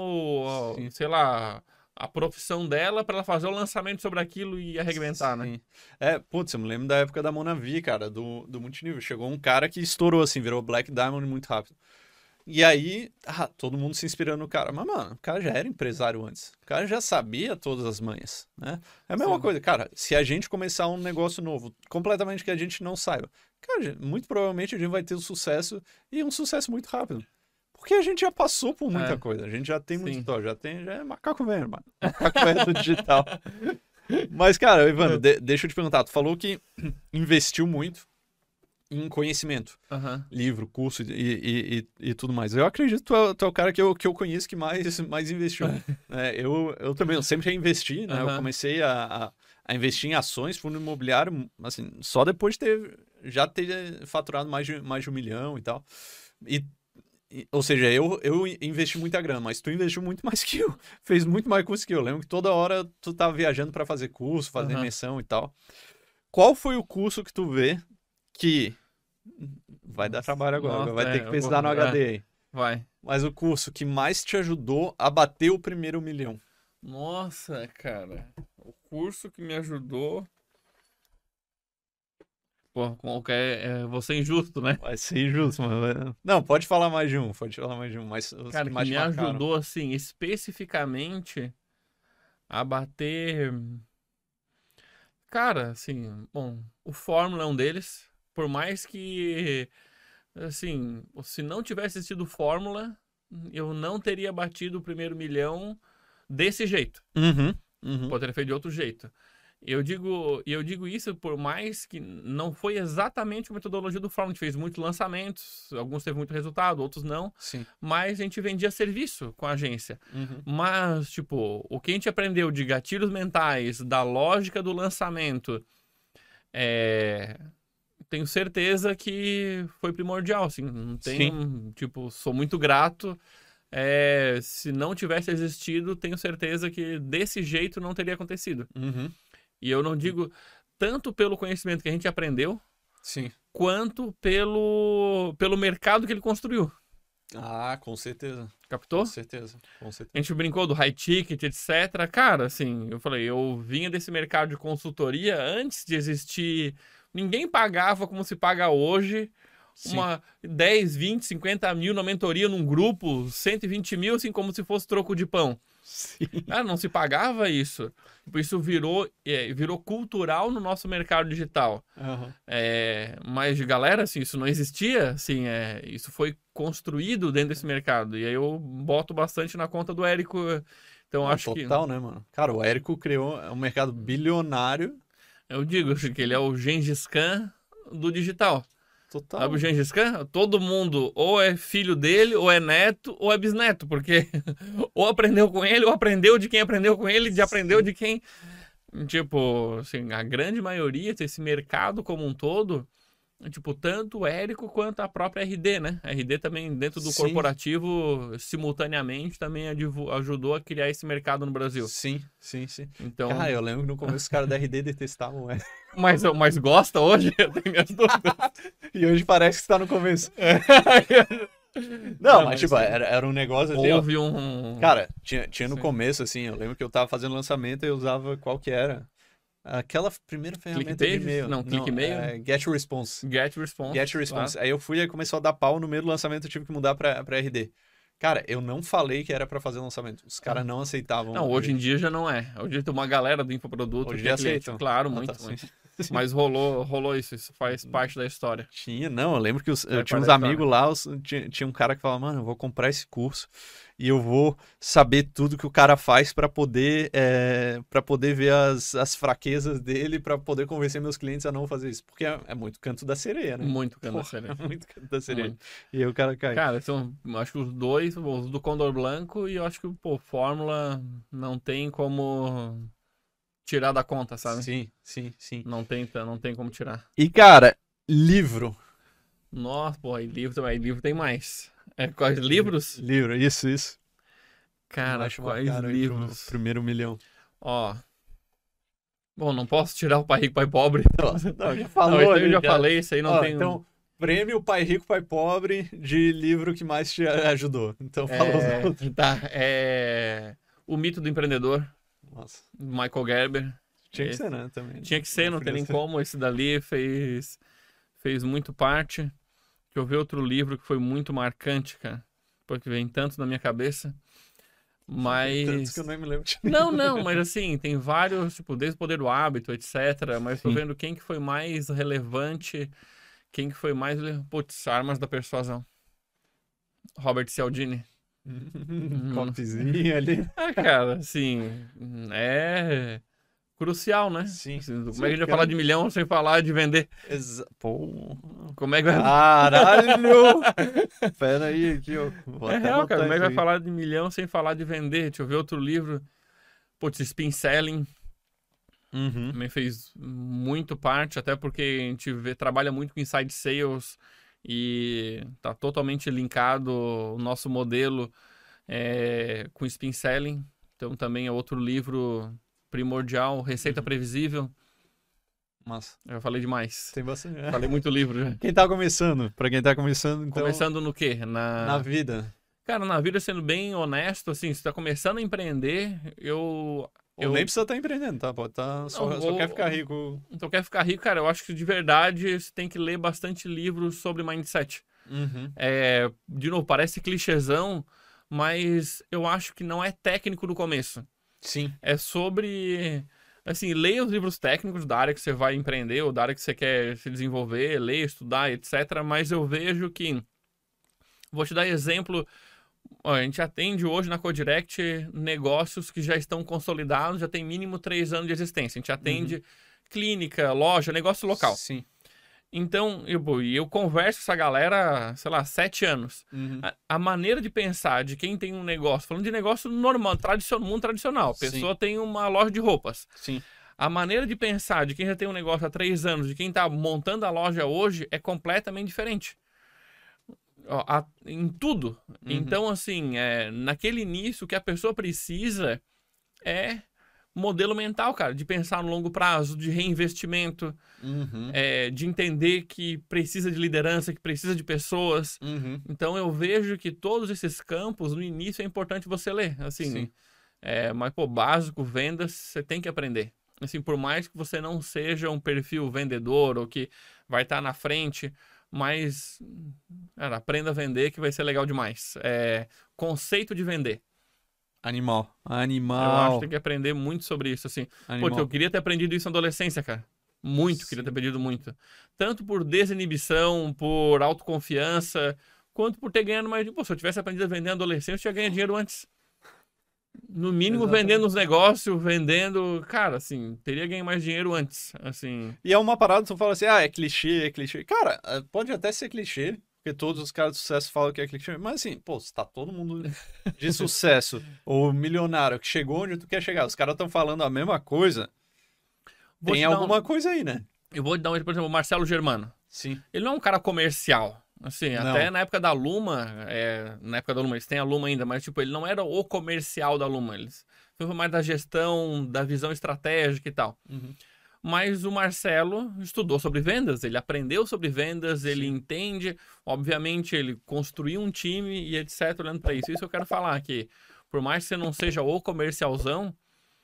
Sim. sei lá, a profissão dela para ela fazer o lançamento sobre aquilo e arrebentar, né? É, putz, eu me lembro da época da Monavi, cara, do, do multinível. Chegou um cara que estourou, assim, virou Black Diamond muito rápido. E aí, ah, todo mundo se inspirando no cara. Mas, mano, o cara já era empresário antes. O cara já sabia todas as manhas, né? É a mesma Sim. coisa. Cara, se a gente começar um negócio novo, completamente que a gente não saiba, cara, muito provavelmente a gente vai ter um sucesso e um sucesso muito rápido. Porque a gente já passou por muita é. coisa. A gente já tem muito história. Já tem, já é macaco velho, mano. Macaco velho do digital. Mas, cara, Ivano, de, deixa eu te perguntar. Tu falou que investiu muito em conhecimento. Uhum. Livro, curso e, e, e, e, tudo mais. Eu acredito que tu, é, tu é o cara que eu, que eu conheço que mais, mais investiu. é, eu, eu também, eu sempre investi, né? Uhum. Eu comecei a, a, a, investir em ações, fundo imobiliário, assim, só depois de ter, já ter faturado mais de, mais de um milhão e tal. E ou seja, eu, eu investi muita grana, mas tu investiu muito mais que eu. Fez muito mais curso que eu. Lembro que toda hora tu tava viajando para fazer curso, fazer uhum. imersão e tal. Qual foi o curso que tu vê que Vai dar trabalho agora, Nossa, vai é, ter que pesquisar no HD é, aí. Vai. Mas o curso que mais te ajudou a bater o primeiro milhão? Nossa, cara. O curso que me ajudou. Pô, qualquer. É, vou ser injusto, né? Vai ser injusto, mas. Não, pode falar mais de um, pode falar mais de um. Mas cara, que mais me ajudou, assim, especificamente a bater. Cara, assim, bom, o Fórmula é um deles por mais que, assim, se não tivesse sido Fórmula, eu não teria batido o primeiro milhão desse jeito. Uhum, uhum. Poderia feito de outro jeito. Eu digo, eu digo isso por mais que não foi exatamente a metodologia do Fórmula. A gente fez muitos lançamentos, alguns teve muito resultado, outros não. Sim. Mas a gente vendia serviço com a agência. Uhum. Mas, tipo, o que a gente aprendeu de gatilhos mentais, da lógica do lançamento, é, tenho certeza que foi primordial, assim. Não tenho, tipo, sou muito grato. É, se não tivesse existido, tenho certeza que desse jeito não teria acontecido. Uhum. E eu não digo tanto pelo conhecimento que a gente aprendeu, Sim. quanto pelo, pelo mercado que ele construiu. Ah, com certeza. Captou? Com certeza, com certeza. A gente brincou do high ticket, etc. Cara, assim, eu falei, eu vinha desse mercado de consultoria antes de existir Ninguém pagava como se paga hoje. Sim. Uma 10, 20, 50 mil na mentoria num grupo, 120 mil, assim como se fosse troco de pão. Sim. Ah, não se pagava isso. Tipo, isso virou, é, virou cultural no nosso mercado digital. Uhum. É, mas, galera, assim, isso não existia. Assim, é, isso foi construído dentro desse mercado. E aí eu boto bastante na conta do Érico. Então, acho total, que. Total, né, mano? Cara, o Érico criou um mercado bilionário. Eu digo assim, que ele é o Gengis Khan do digital. Total. Sabe o Gengis Khan? Todo mundo ou é filho dele, ou é neto, ou é bisneto, porque ou aprendeu com ele, ou aprendeu de quem aprendeu com ele, de aprendeu de quem. Tipo, assim, a grande maioria desse mercado como um todo, tipo, tanto o Érico quanto a própria RD, né? A RD também, dentro do Sim. corporativo, simultaneamente, também ajudou a criar esse mercado no Brasil. Sim, sim, sim. Então... Cara, eu lembro que no começo os caras da RD detestavam o Érico. Mas, mas gosta hoje? Eu tenho minhas dúvidas. e hoje parece que está no começo. Não, mas tipo, era, era um negócio assim. Houve um. Cara, tinha, tinha no Sim. começo, assim, eu lembro que eu tava fazendo lançamento e eu usava qual que era? Aquela primeira ferramenta de e-mail. Não, clique e-mail. É, get Response. Get Response. Get Response. Claro. Aí eu fui e começou a dar pau no meio do lançamento, eu tive que mudar pra, pra RD. Cara, eu não falei que era para fazer lançamento. Os caras não aceitavam. Não, hoje em dia já não é. Hoje tem uma galera do infoproduto. Hoje já aceitam. Claro, ah, muito, tá, muito. Mas rolou, rolou isso, isso faz parte da história. Tinha, não, eu lembro que os, eu tinha uns amigos lá, os, tinha, tinha um cara que falava, mano, eu vou comprar esse curso e eu vou saber tudo que o cara faz para poder é, para poder ver as, as fraquezas dele, para poder convencer meus clientes a não fazer isso. Porque é, é muito canto da sereia, né? Muito canto Porra, da sereia. É muito canto da sereia. Muito. E aí o cara cai. Cara, são, acho que os dois, os do Condor Blanco e eu acho que, pô, Fórmula não tem como tirar da conta, sabe? Sim, sim, sim. Não tem, não tem como tirar. E, cara, livro. Nossa, pô, e livro também. Livro tem mais. É, quais livros? Livro, isso, isso. Cara, quais livros? Primeiro milhão. Ó. Bom, não posso tirar o Pai Rico, Pai Pobre. Não, não já falou. Não, eu já, já falei, isso aí não Ó, tem. Então, prêmio Pai Rico, Pai Pobre de livro que mais te ajudou. Então, fala é... os Tá, é... O Mito do Empreendedor. Nossa. Michael Gerber. Tinha que ser, né? Também. Tinha que ser, não, não tem nem como. Esse dali fez, fez muito parte. Deixa eu ver outro livro que foi muito marcante, cara. Porque vem tanto na minha cabeça. Mas. Tantos que eu nem me lembro. Não, não, mas assim, tem vários, tipo, desde o poder do hábito, etc. Mas Sim. tô vendo quem que foi mais relevante, quem que foi mais. Putz, armas da persuasão. Robert Cialdini. Copzinho ali. Ah, cara, assim, é crucial, né? Sim. Assim, como sim, é que a gente vai falar de milhão sem falar de vender? Exa Pô. Como é que vai... Caralho! Pera aí, ó. Vou é real, cara. Como é que vai falar de milhão sem falar de vender? Deixa eu ver outro livro. Putz, Spin Selling. Uhum. Também fez muito parte, até porque a gente vê, trabalha muito com inside sales e está totalmente linkado o nosso modelo é, com Spin Selling. Então também é outro livro primordial, Receita uhum. Previsível. Mas eu falei demais. Tem bastante. É. Falei muito livro. Já. Quem está começando? Para quem está começando, então... Começando no quê? Na... Na vida. Cara, na vida, sendo bem honesto, assim, se está começando a empreender, eu ou eu... nem precisa estar tá empreendendo, tá? Pode tá, só, não, só quer ficar rico. Então quer ficar rico, cara. Eu acho que de verdade você tem que ler bastante livros sobre mindset. Uhum. É, de novo, parece clichêzão, mas eu acho que não é técnico no começo. Sim. É sobre. Assim, leia os livros técnicos da área que você vai empreender ou da área que você quer se desenvolver, ler, estudar, etc. Mas eu vejo que. Vou te dar exemplo a gente atende hoje na Codirect negócios que já estão consolidados, já tem mínimo três anos de existência. A gente atende uhum. clínica, loja, negócio local. Sim. Então, eu, eu converso com essa galera, sei lá, sete anos. Uhum. A, a, maneira de pensar de quem tem um negócio, falando de negócio normal, tradicional, mundo tradicional. A pessoa Sim. tem uma loja de roupas. Sim. A maneira de pensar de quem já tem um negócio há três anos, de quem está montando a loja hoje, é completamente diferente a, em tudo. Uhum. Então, assim, é, naquele início, o que a pessoa precisa é modelo mental, cara, de pensar no longo prazo, de reinvestimento, uhum. é, de entender que precisa de liderança, que precisa de pessoas. Uhum. Então, eu vejo que todos esses campos, no início, é importante você ler. Assim, é, mas, pô, básico, vendas, você tem que aprender. Assim, por mais que você não seja um perfil vendedor ou que vai estar na frente mas cara, aprenda a vender que vai ser legal demais. É, conceito de vender. Animal. Animal. Eu acho que tem que aprender muito sobre isso, assim. Animal. Pô, eu queria ter aprendido isso na adolescência, cara. Muito, Sim. queria ter aprendido muito. Tanto por desinibição, por autoconfiança, quanto por ter ganhado mais. Pô, se eu tivesse aprendido a vender na adolescência, eu tinha ganho dinheiro antes. No mínimo, Exatamente. vendendo os negócios, vendendo. Cara, assim, teria ganho mais dinheiro antes. Assim. E é uma parada que tu fala assim, ah, é clichê, é clichê. Cara, pode até ser clichê, porque todos os caras de sucesso falam que é clichê, mas assim, pô, se tá todo mundo de sucesso, ou milionário, que chegou onde tu quer chegar, os caras estão falando a mesma coisa, Vou tem te dar um- alguma coisa aí, né? Eu vou te dar um exemplo, por exemplo, o Marcelo Germano. Sim. Ele não é um cara comercial. Assim, Não. até na época da Luma, é, na época da Luma, eles têm a Luma ainda, mas tipo, ele não era o comercial da Luma. Eles foi mais da gestão, da visão estratégica e tal. Uhum. Mas o Marcelo estudou sobre vendas, ele aprendeu sobre vendas, ele Sim. entende, obviamente ele construiu um time e etc, olhando para isso. Isso eu quero falar que por mais que você não seja o comercialzão,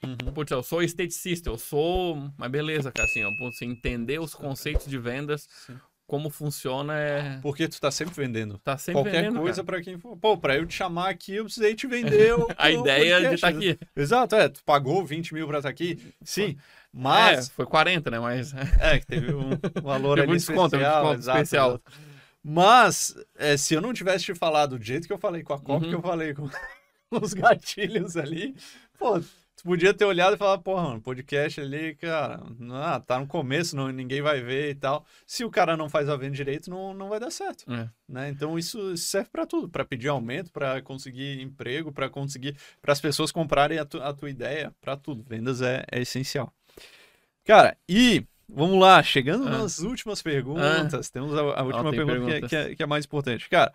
Uhum. putz, eu sou esteticista, eu sou, mas beleza, cara, assim, ó, pô, você entender os conceitos de vendas, Sim. como funciona é Porque tu tá sempre vendendo. tá sempre Qualquer vendendo, coisa pra quem for. Pô, pra eu te chamar aqui, eu precisei te vender A ideia de podcast. estar aqui. Exato, é. Tu pagou 20 mil pra estar aqui. Sim. Mas. É, foi 40, né? Mas É, que teve um valor Teve um ali desconto, teve um especial, desconto exato, especial. exato. Mas, é, se eu não tivesse te falado do jeito que eu falei com a Copa, Uhum. que eu falei com os gatilhos ali, pô, tu podia ter olhado e falar, porra, mano, podcast ali, cara, ah, tá no começo, não, ninguém vai ver e tal. Se o cara não faz a venda direito, não, não vai dar certo, É. né? Então isso serve pra tudo, pra pedir aumento, pra conseguir emprego, pra conseguir, para as pessoas comprarem a, tu- a tua ideia, pra tudo. Vendas é, é essencial. Cara, e vamos lá, chegando Ah. nas últimas perguntas, temos a, a última tem pergunta que é, que, é, que é mais importante. Cara,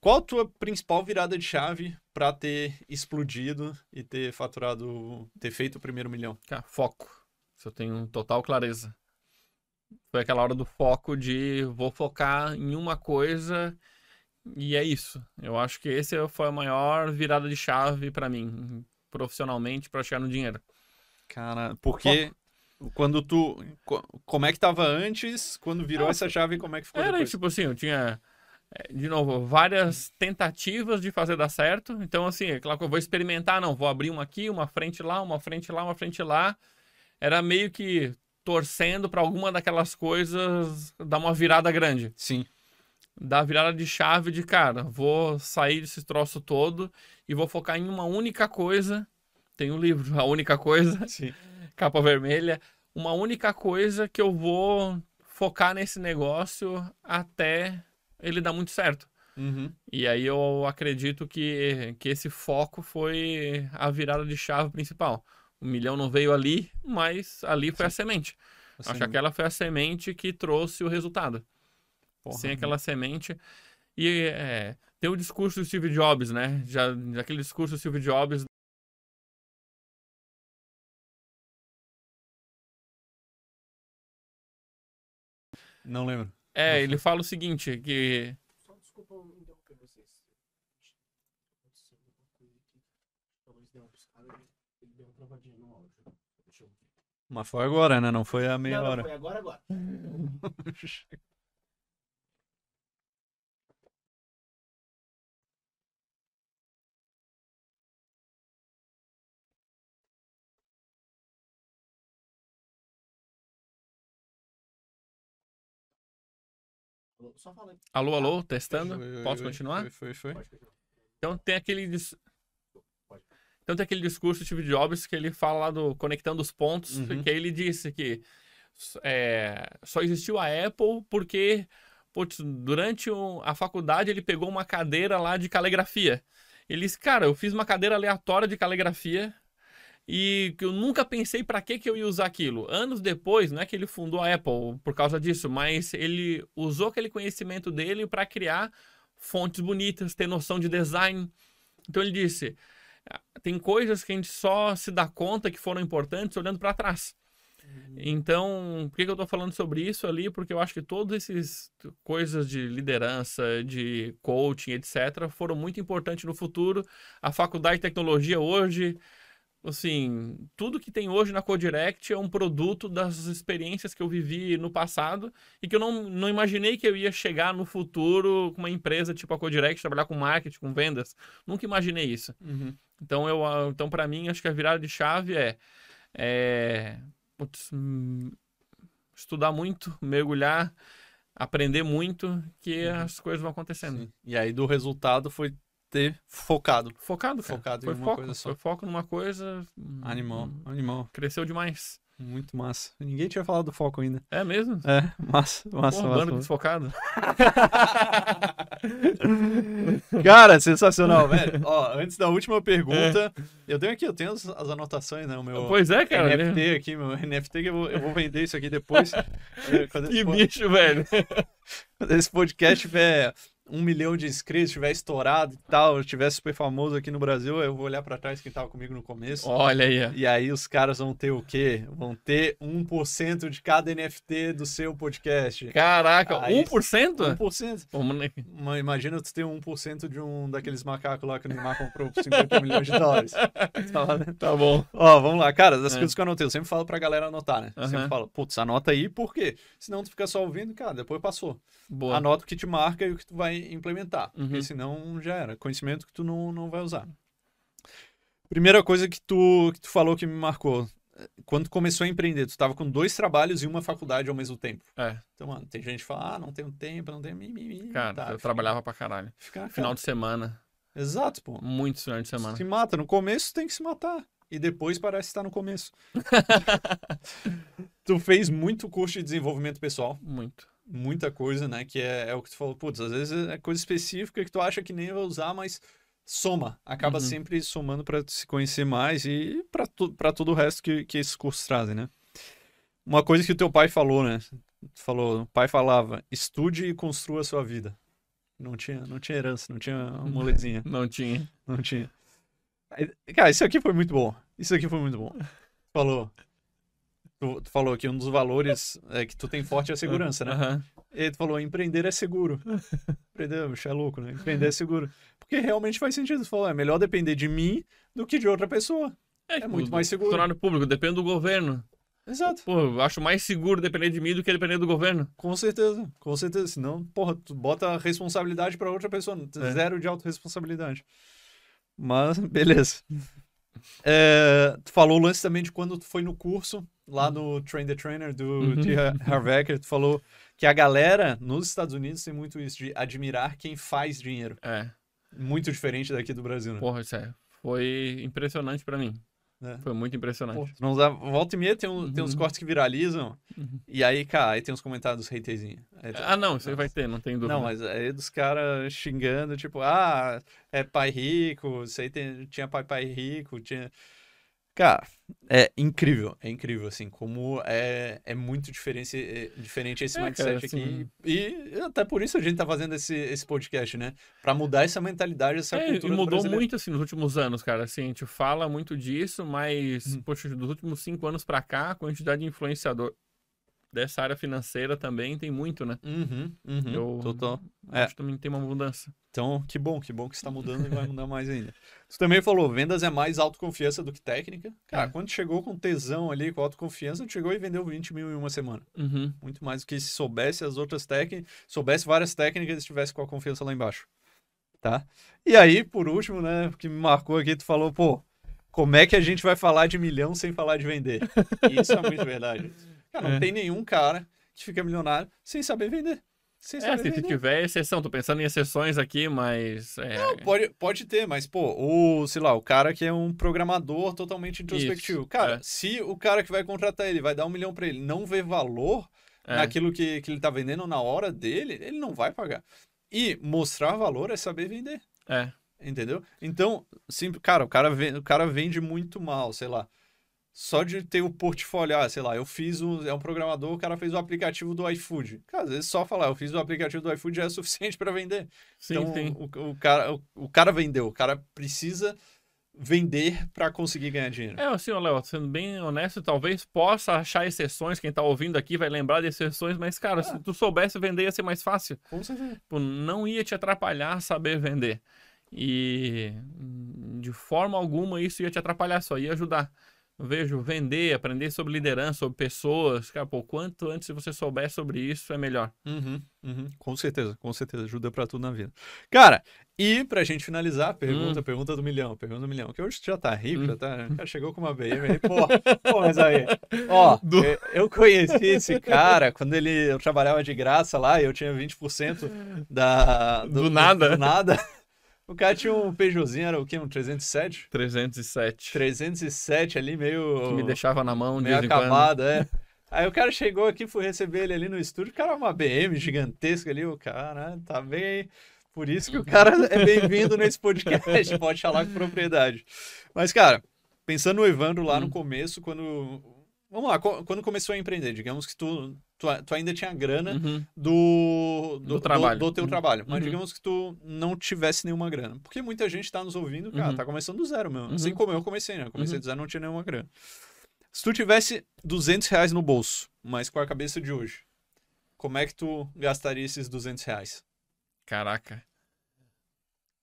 qual a tua principal virada de chave pra ter explodido e ter faturado, ter feito o primeiro milhão? Cara, foco. Isso eu tenho total clareza. Foi aquela hora do foco de vou focar em uma coisa e é isso. Eu acho que esse foi a maior virada de chave pra mim, profissionalmente, pra chegar no dinheiro. Cara, porque quando tu. co- Como é que tava antes, quando virou Ah, essa chave, como é que ficou Era depois? tipo assim, eu tinha, é, de novo, várias tentativas de fazer dar certo. Então, assim, é claro que eu vou experimentar, não, vou abrir uma aqui, uma frente lá, uma frente lá, uma frente lá. Era meio que torcendo pra alguma daquelas coisas dar uma virada grande. Sim. Dar virada de chave de, cara, vou sair desse troço todo e vou focar em uma única coisa. Tem um livro, A Única Coisa, Sim. capa vermelha. Uma única coisa que eu vou focar nesse negócio até ele dar muito certo. Uhum. E aí eu acredito que, que esse foco foi a virada de chave principal. O milhão não veio ali, mas ali foi a semente. Acho Assim, que aquela foi a semente que trouxe o resultado. porra, Sem aquela semente. E é, tem o discurso do Steve Jobs, né? Já, aquele discurso do Steve Jobs Não lembro. É, ele fala o seguinte, que Só desculpa eu interromper vocês. Aconteceu alguma coisa aqui. Talvez deu uma piscada e ele deu uma travadinha no áudio. Deixa eu ver. Mas foi agora, né? Não foi a meia não, não, hora. foi agora, agora. Só fala aí. alô, alô, testando, Foi, posso foi, continuar? Foi, foi, foi. Pode continuar. Então tem aquele dis- então tem aquele discurso do Steve Jobs que ele fala lá do conectando os pontos, Uhum. que aí ele disse que é, só existiu a Apple porque putz, durante o- a faculdade ele pegou uma cadeira lá de caligrafia. Ele disse, cara, eu fiz uma cadeira aleatória de caligrafia e que eu nunca pensei para que que eu ia usar aquilo. Anos depois, não é que ele fundou a Apple por causa disso, mas ele usou aquele conhecimento dele para criar fontes bonitas, ter noção de design. Então ele disse: "Ah, tem coisas que a gente só se dá conta que foram importantes olhando para trás. Então, por que, que eu tô falando sobre isso ali? Porque eu acho que todas essas coisas de liderança, de coaching, etc., foram muito importantes no futuro. A faculdade de tecnologia hoje assim, tudo que tem hoje na Codirect é um produto das experiências que eu vivi no passado e que eu não, não imaginei que eu ia chegar no futuro com uma empresa tipo a Codirect, trabalhar com marketing, com vendas. Nunca imaginei isso. Uhum. Então, eu, ah, então para mim, acho que a virada de chave é, é putz, hum, estudar muito, mergulhar, aprender muito, que Uhum. as coisas vão acontecendo. Sim. E aí do resultado foi ter focado. Focado, cara. Focado em foi uma foco, coisa só. Foi foco numa coisa. hum, Animal, hum, animal. Cresceu demais. Muito massa. Ninguém tinha falado do foco ainda. É mesmo? É, massa, massa, Porra, massa. bando desfocado. Cara, sensacional, velho. Ó, antes da última pergunta, eu tenho aqui, eu tenho as, as anotações, né? O meu Pois é, cara. né? NFT aqui, meu NFT que eu vou, eu vou vender isso aqui depois. É, Que bicho, velho. quando esse podcast tiver um milhão de inscritos, tiver estourado e tal, estiver super famoso aqui no Brasil, eu vou olhar pra trás quem tava comigo no começo. Olha aí. E aí os caras vão ter o quê? Vão ter 1% de cada NFT do seu podcast. Caraca, Aí- 1%? 1%. Pô, moleque. Mas Imagina tu ter 1% de um daqueles macacos lá que o Neymar comprou por 50 milhões de dólares. Tá? Tá bom. Ó, vamos lá, cara, das É. coisas que eu anotei, eu sempre falo pra galera anotar, né? Eu Sempre falo, putz, anota aí, por quê? Senão tu fica só ouvindo, cara, depois passou. Boa. Anota o que te marca e o que tu vai implementar. Porque Uhum. senão já era. Conhecimento que tu não, não vai usar. Primeira coisa que tu, que tu falou que me marcou. Quando tu começou a empreender, tu estava com dois trabalhos e uma faculdade ao mesmo tempo. É, Então, mano, tem gente que fala, ah, não tenho tempo, não tenho mimimi. cara, Tá, eu fica- trabalhava pra caralho. Fica, Final de semana. Exato, pô. Muitos finais de semana. Se mata. No começo tem que se matar. E depois parece estar no começo. tu fez muito curso de desenvolvimento pessoal. Muito. Muita coisa, né? Que é, é o que tu falou. Putz, às vezes é coisa específica que tu acha que nem vai usar, mas soma. Acaba Uhum. sempre somando para se conhecer mais e para tu, pra todo o resto que, que esses cursos trazem, né? Uma coisa que o teu pai falou, né? Falou, o pai falava, estude e construa a sua vida. Não tinha, não tinha herança, não tinha molezinha. Não tinha. Não tinha. Cara, isso aqui foi muito bom. Isso aqui foi muito bom. Falou. Tu, tu falou que um dos valores é que tu tem forte é a segurança, né? Aham. E tu falou, empreender é seguro. Empreender, bicho, é louco, né? Empreender é seguro. Porque realmente faz sentido. Tu falou, é melhor depender de mim do que de outra pessoa. É muito mais seguro. Funcionário público, depende do governo. Exato. Pô, eu acho mais seguro depender de mim do que depender do governo. Com certeza. Com certeza. Senão, porra, tu bota a responsabilidade pra outra pessoa. É. Zero de autorresponsabilidade. Mas, beleza. É, tu falou o lance também de quando tu foi no curso, lá no Train the Trainer do Uhum. de Harvard, tu falou que a galera nos Estados Unidos tem muito isso de admirar quem faz dinheiro. É. Muito diferente daqui do Brasil, né? Porra, isso é. Foi impressionante pra mim. É. Foi muito impressionante. Pô, não usava- volta e meia tem, um- tem uns Uhum. cortes que viralizam, Uhum. e aí, cara, aí tem uns comentários dos haterzinhos. Tu- Ah, não, isso aí vai ter, não tem dúvida. Não, mas aí dos caras xingando, tipo, ah, é pai rico, isso aí tem- tinha pai pai rico, tinha. Cara, é incrível, é incrível, assim, como é, é muito diferente, é diferente esse É, mindset cara, aqui. assim- E até por isso a gente tá fazendo esse, esse podcast, né? Pra mudar essa mentalidade, essa É, e cultura do mudou muito, assim, nos últimos anos, cara. Assim, a gente fala muito disso, mas, Uhum. poxa, dos últimos cinco anos pra cá, a quantidade de influenciador dessa área financeira também tem muito, né? Uhum, uhum, Eu- total. É. Acho que também tem uma mudança. Então, que bom, que bom que está mudando e vai mudar mais ainda. Você também falou, vendas é mais autoconfiança do que técnica. Cara, É. quando chegou com tesão ali, com autoconfiança, chegou e vendeu 20 mil em uma semana. Uhum. Muito mais do que se soubesse as outras técnicas, soubesse várias técnicas e estivesse com a confiança lá embaixo. Tá? E aí, por último, né, o que me marcou aqui, tu falou, pô, como é que a gente vai falar de milhão sem falar de vender? Isso é muito verdade. Cara, não É. tem nenhum cara que fica milionário sem saber vender. Sem É, saber se, se vender. tiver exceção, tô pensando em exceções aqui, mas. É, Não, pode, pode ter, mas, pô, o, sei lá, o cara que é um programador totalmente introspectivo. Isso, cara, é. se o cara que vai contratar ele vai dar um milhão pra ele não vê valor é. naquilo que, que ele tá vendendo na hora dele, ele não vai pagar. E mostrar valor é saber vender, É. entendeu? Então, sim, cara, o cara, vende, o cara vende muito mal, sei lá. Só de ter o portfólio, ah, sei lá, eu fiz um, é um programador, o cara fez o aplicativo do iFood. Cara, às vezes só falar, eu fiz o aplicativo do iFood já é suficiente para vender. Sim, então, sim. O, o cara, o, o cara vendeu, o cara precisa vender para conseguir ganhar dinheiro. É, assim, Léo, sendo bem honesto, talvez possa achar exceções. Quem tá ouvindo aqui vai lembrar de exceções, mas, cara, se tu soubesse vender, ia ser mais fácil. Com certeza. Tipo, não ia te atrapalhar saber vender. E de forma alguma isso ia te atrapalhar, só ia ajudar. Eu vejo vender, aprender sobre liderança, sobre pessoas. Cara, pô, quanto antes você souber sobre isso, é melhor. Uhum, uhum. Com certeza, com certeza. Ajuda pra tudo na vida. Cara, e pra gente finalizar, pergunta, Hum. pergunta do milhão, pergunta do milhão. Que hoje já tá rico, Hum. já tá. O cara chegou com uma BM aí, pô, pô, mas aí. Ó, eu- eu conheci esse cara quando ele, eu trabalhava de graça lá e eu tinha 20% da, Do nada. Do nada. O cara tinha um Peugeotzinho, era o quê? Um 307? 307. 307 ali, meio. Que me deixava na mão de meio acabado, é. Aí o cara chegou aqui, fui receber ele ali no estúdio, o cara, uma BM gigantesca ali, o cara, tá bem. Por isso que o cara é bem-vindo nesse podcast, pode falar com propriedade. Mas, cara, pensando no Evandro lá no Hum. começo, quando. Vamos lá, quando começou a empreender, digamos que tu, tu, tu ainda tinha grana Uhum. do, Do trabalho. do, teu Uhum. trabalho. Mas Uhum. digamos que tu não tivesse nenhuma grana. Porque muita gente tá nos ouvindo, cara, Uhum. tá começando do zero mesmo. Uhum. Assim como eu comecei, né? Comecei Uhum. do zero, não tinha nenhuma grana. Se tu tivesse 200 reais no bolso, mas com a cabeça de hoje, como é que tu gastaria esses 200 reais? Caraca.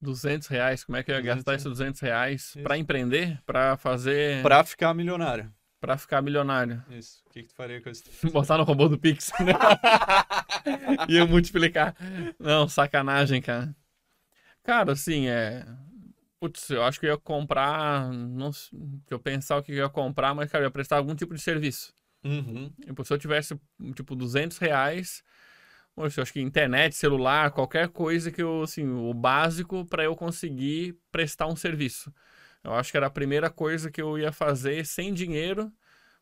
200 reais, como é que eu ia 200 gastar esses 200 reais pra empreender, pra fazer, Pra ficar milionário. Pra ficar milionário? Isso. O que, que tu faria com esse Botar no robô do Pix. né? Ia multiplicar. Não, sacanagem, cara. Cara, assim, é. Putz, eu acho que eu ia comprar. Não... sei, Que eu pensar o que eu ia comprar, mas, cara, eu ia prestar algum tipo de serviço. Uhum. Tipo, se eu tivesse, tipo, 200 reais, poxa, eu acho que internet, celular, qualquer coisa que eu, assim, o básico para eu conseguir prestar um serviço. Eu acho que era a primeira coisa que eu ia fazer sem dinheiro,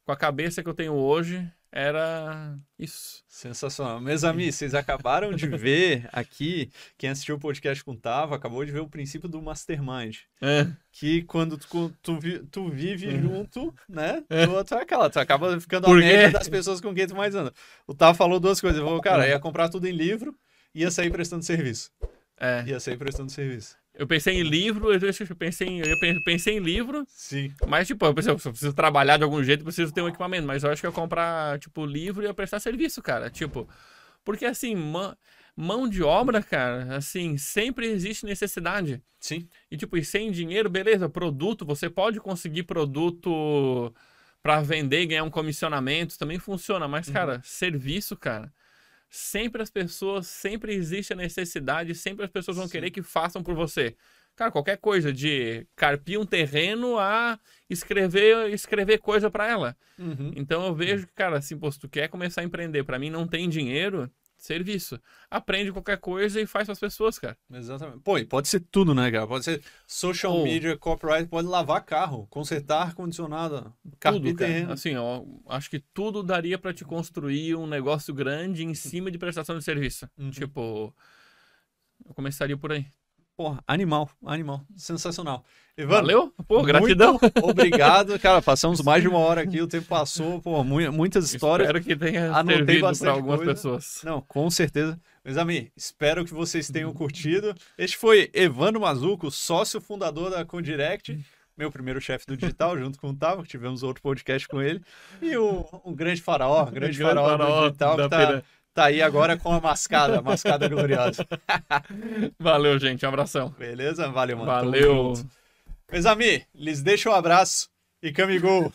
com a cabeça que eu tenho hoje, era isso. Sensacional. Meus amigos, vocês acabaram de ver aqui, quem assistiu o podcast com o Tava, acabou de ver o princípio do Mastermind. É, que quando tu, tu, tu vive Uhum. junto, né? Tu, tu é aquela, tu acaba ficando Por a média das pessoas com quem tu mais anda. O Tava falou duas coisas. Ele falou, cara, ia comprar tudo em livro, ia sair prestando serviço. é. Ia sair prestando serviço. Eu pensei em livro, eu eu pensei em, eu pen- pensei em livro, Sim. mas, tipo, eu pensei, se eu preciso trabalhar de algum jeito, eu preciso ter um equipamento. Mas eu acho que eu ia comprar, tipo, livro e ia prestar serviço, cara. Tipo, porque assim, ma- mão de obra, cara, assim, sempre existe necessidade. Sim. E, tipo, e sem dinheiro, beleza, produto, você pode conseguir produto pra vender e ganhar um comissionamento, também funciona. Mas, Uhum. cara, serviço, cara, sempre as pessoas, sempre existe a necessidade, sempre as pessoas vão Sim. querer que façam por você. Cara, qualquer coisa, de carpir um terreno a escrever, escrever coisa pra ela. Uhum. Então eu vejo que, cara, assim, pô, se tu quer começar a empreender, pra mim não tem dinheiro, serviço. Aprende qualquer coisa e faz pras pessoas, cara. Exatamente. Pô, e pode ser tudo, né, cara? Pode ser social media, copyright, pode lavar carro, consertar ar-condicionado, carpir tudo, terreno. Assim, ó, acho que tudo daria pra te construir um negócio grande em cima de prestação de serviço. Uhum. Tipo, eu começaria por aí. Porra, animal, animal. Sensacional. Evandro, Valeu? Pô, gratidão. Obrigado, cara. Passamos mais de uma hora aqui, o tempo passou, pô, mu- muitas histórias. Espero que tenha Anotei servido bastante pra algumas coisa. pessoas. Não, com certeza. Meus amigos, espero que vocês tenham curtido. Este foi Evandro Mazuco, sócio fundador da Condirect, meu primeiro chefe do digital, junto com o Tavo, que tivemos outro podcast com ele. E o, um grande faraó, grande, Grande faraó, faraó do digital, da que tá, pira- tá aí agora com a mascada, a mascada gloriosa. Valeu, gente. Um abração. Beleza? Valeu, mano. Valeu. Meus amigos, lhes deixo um abraço e camigol.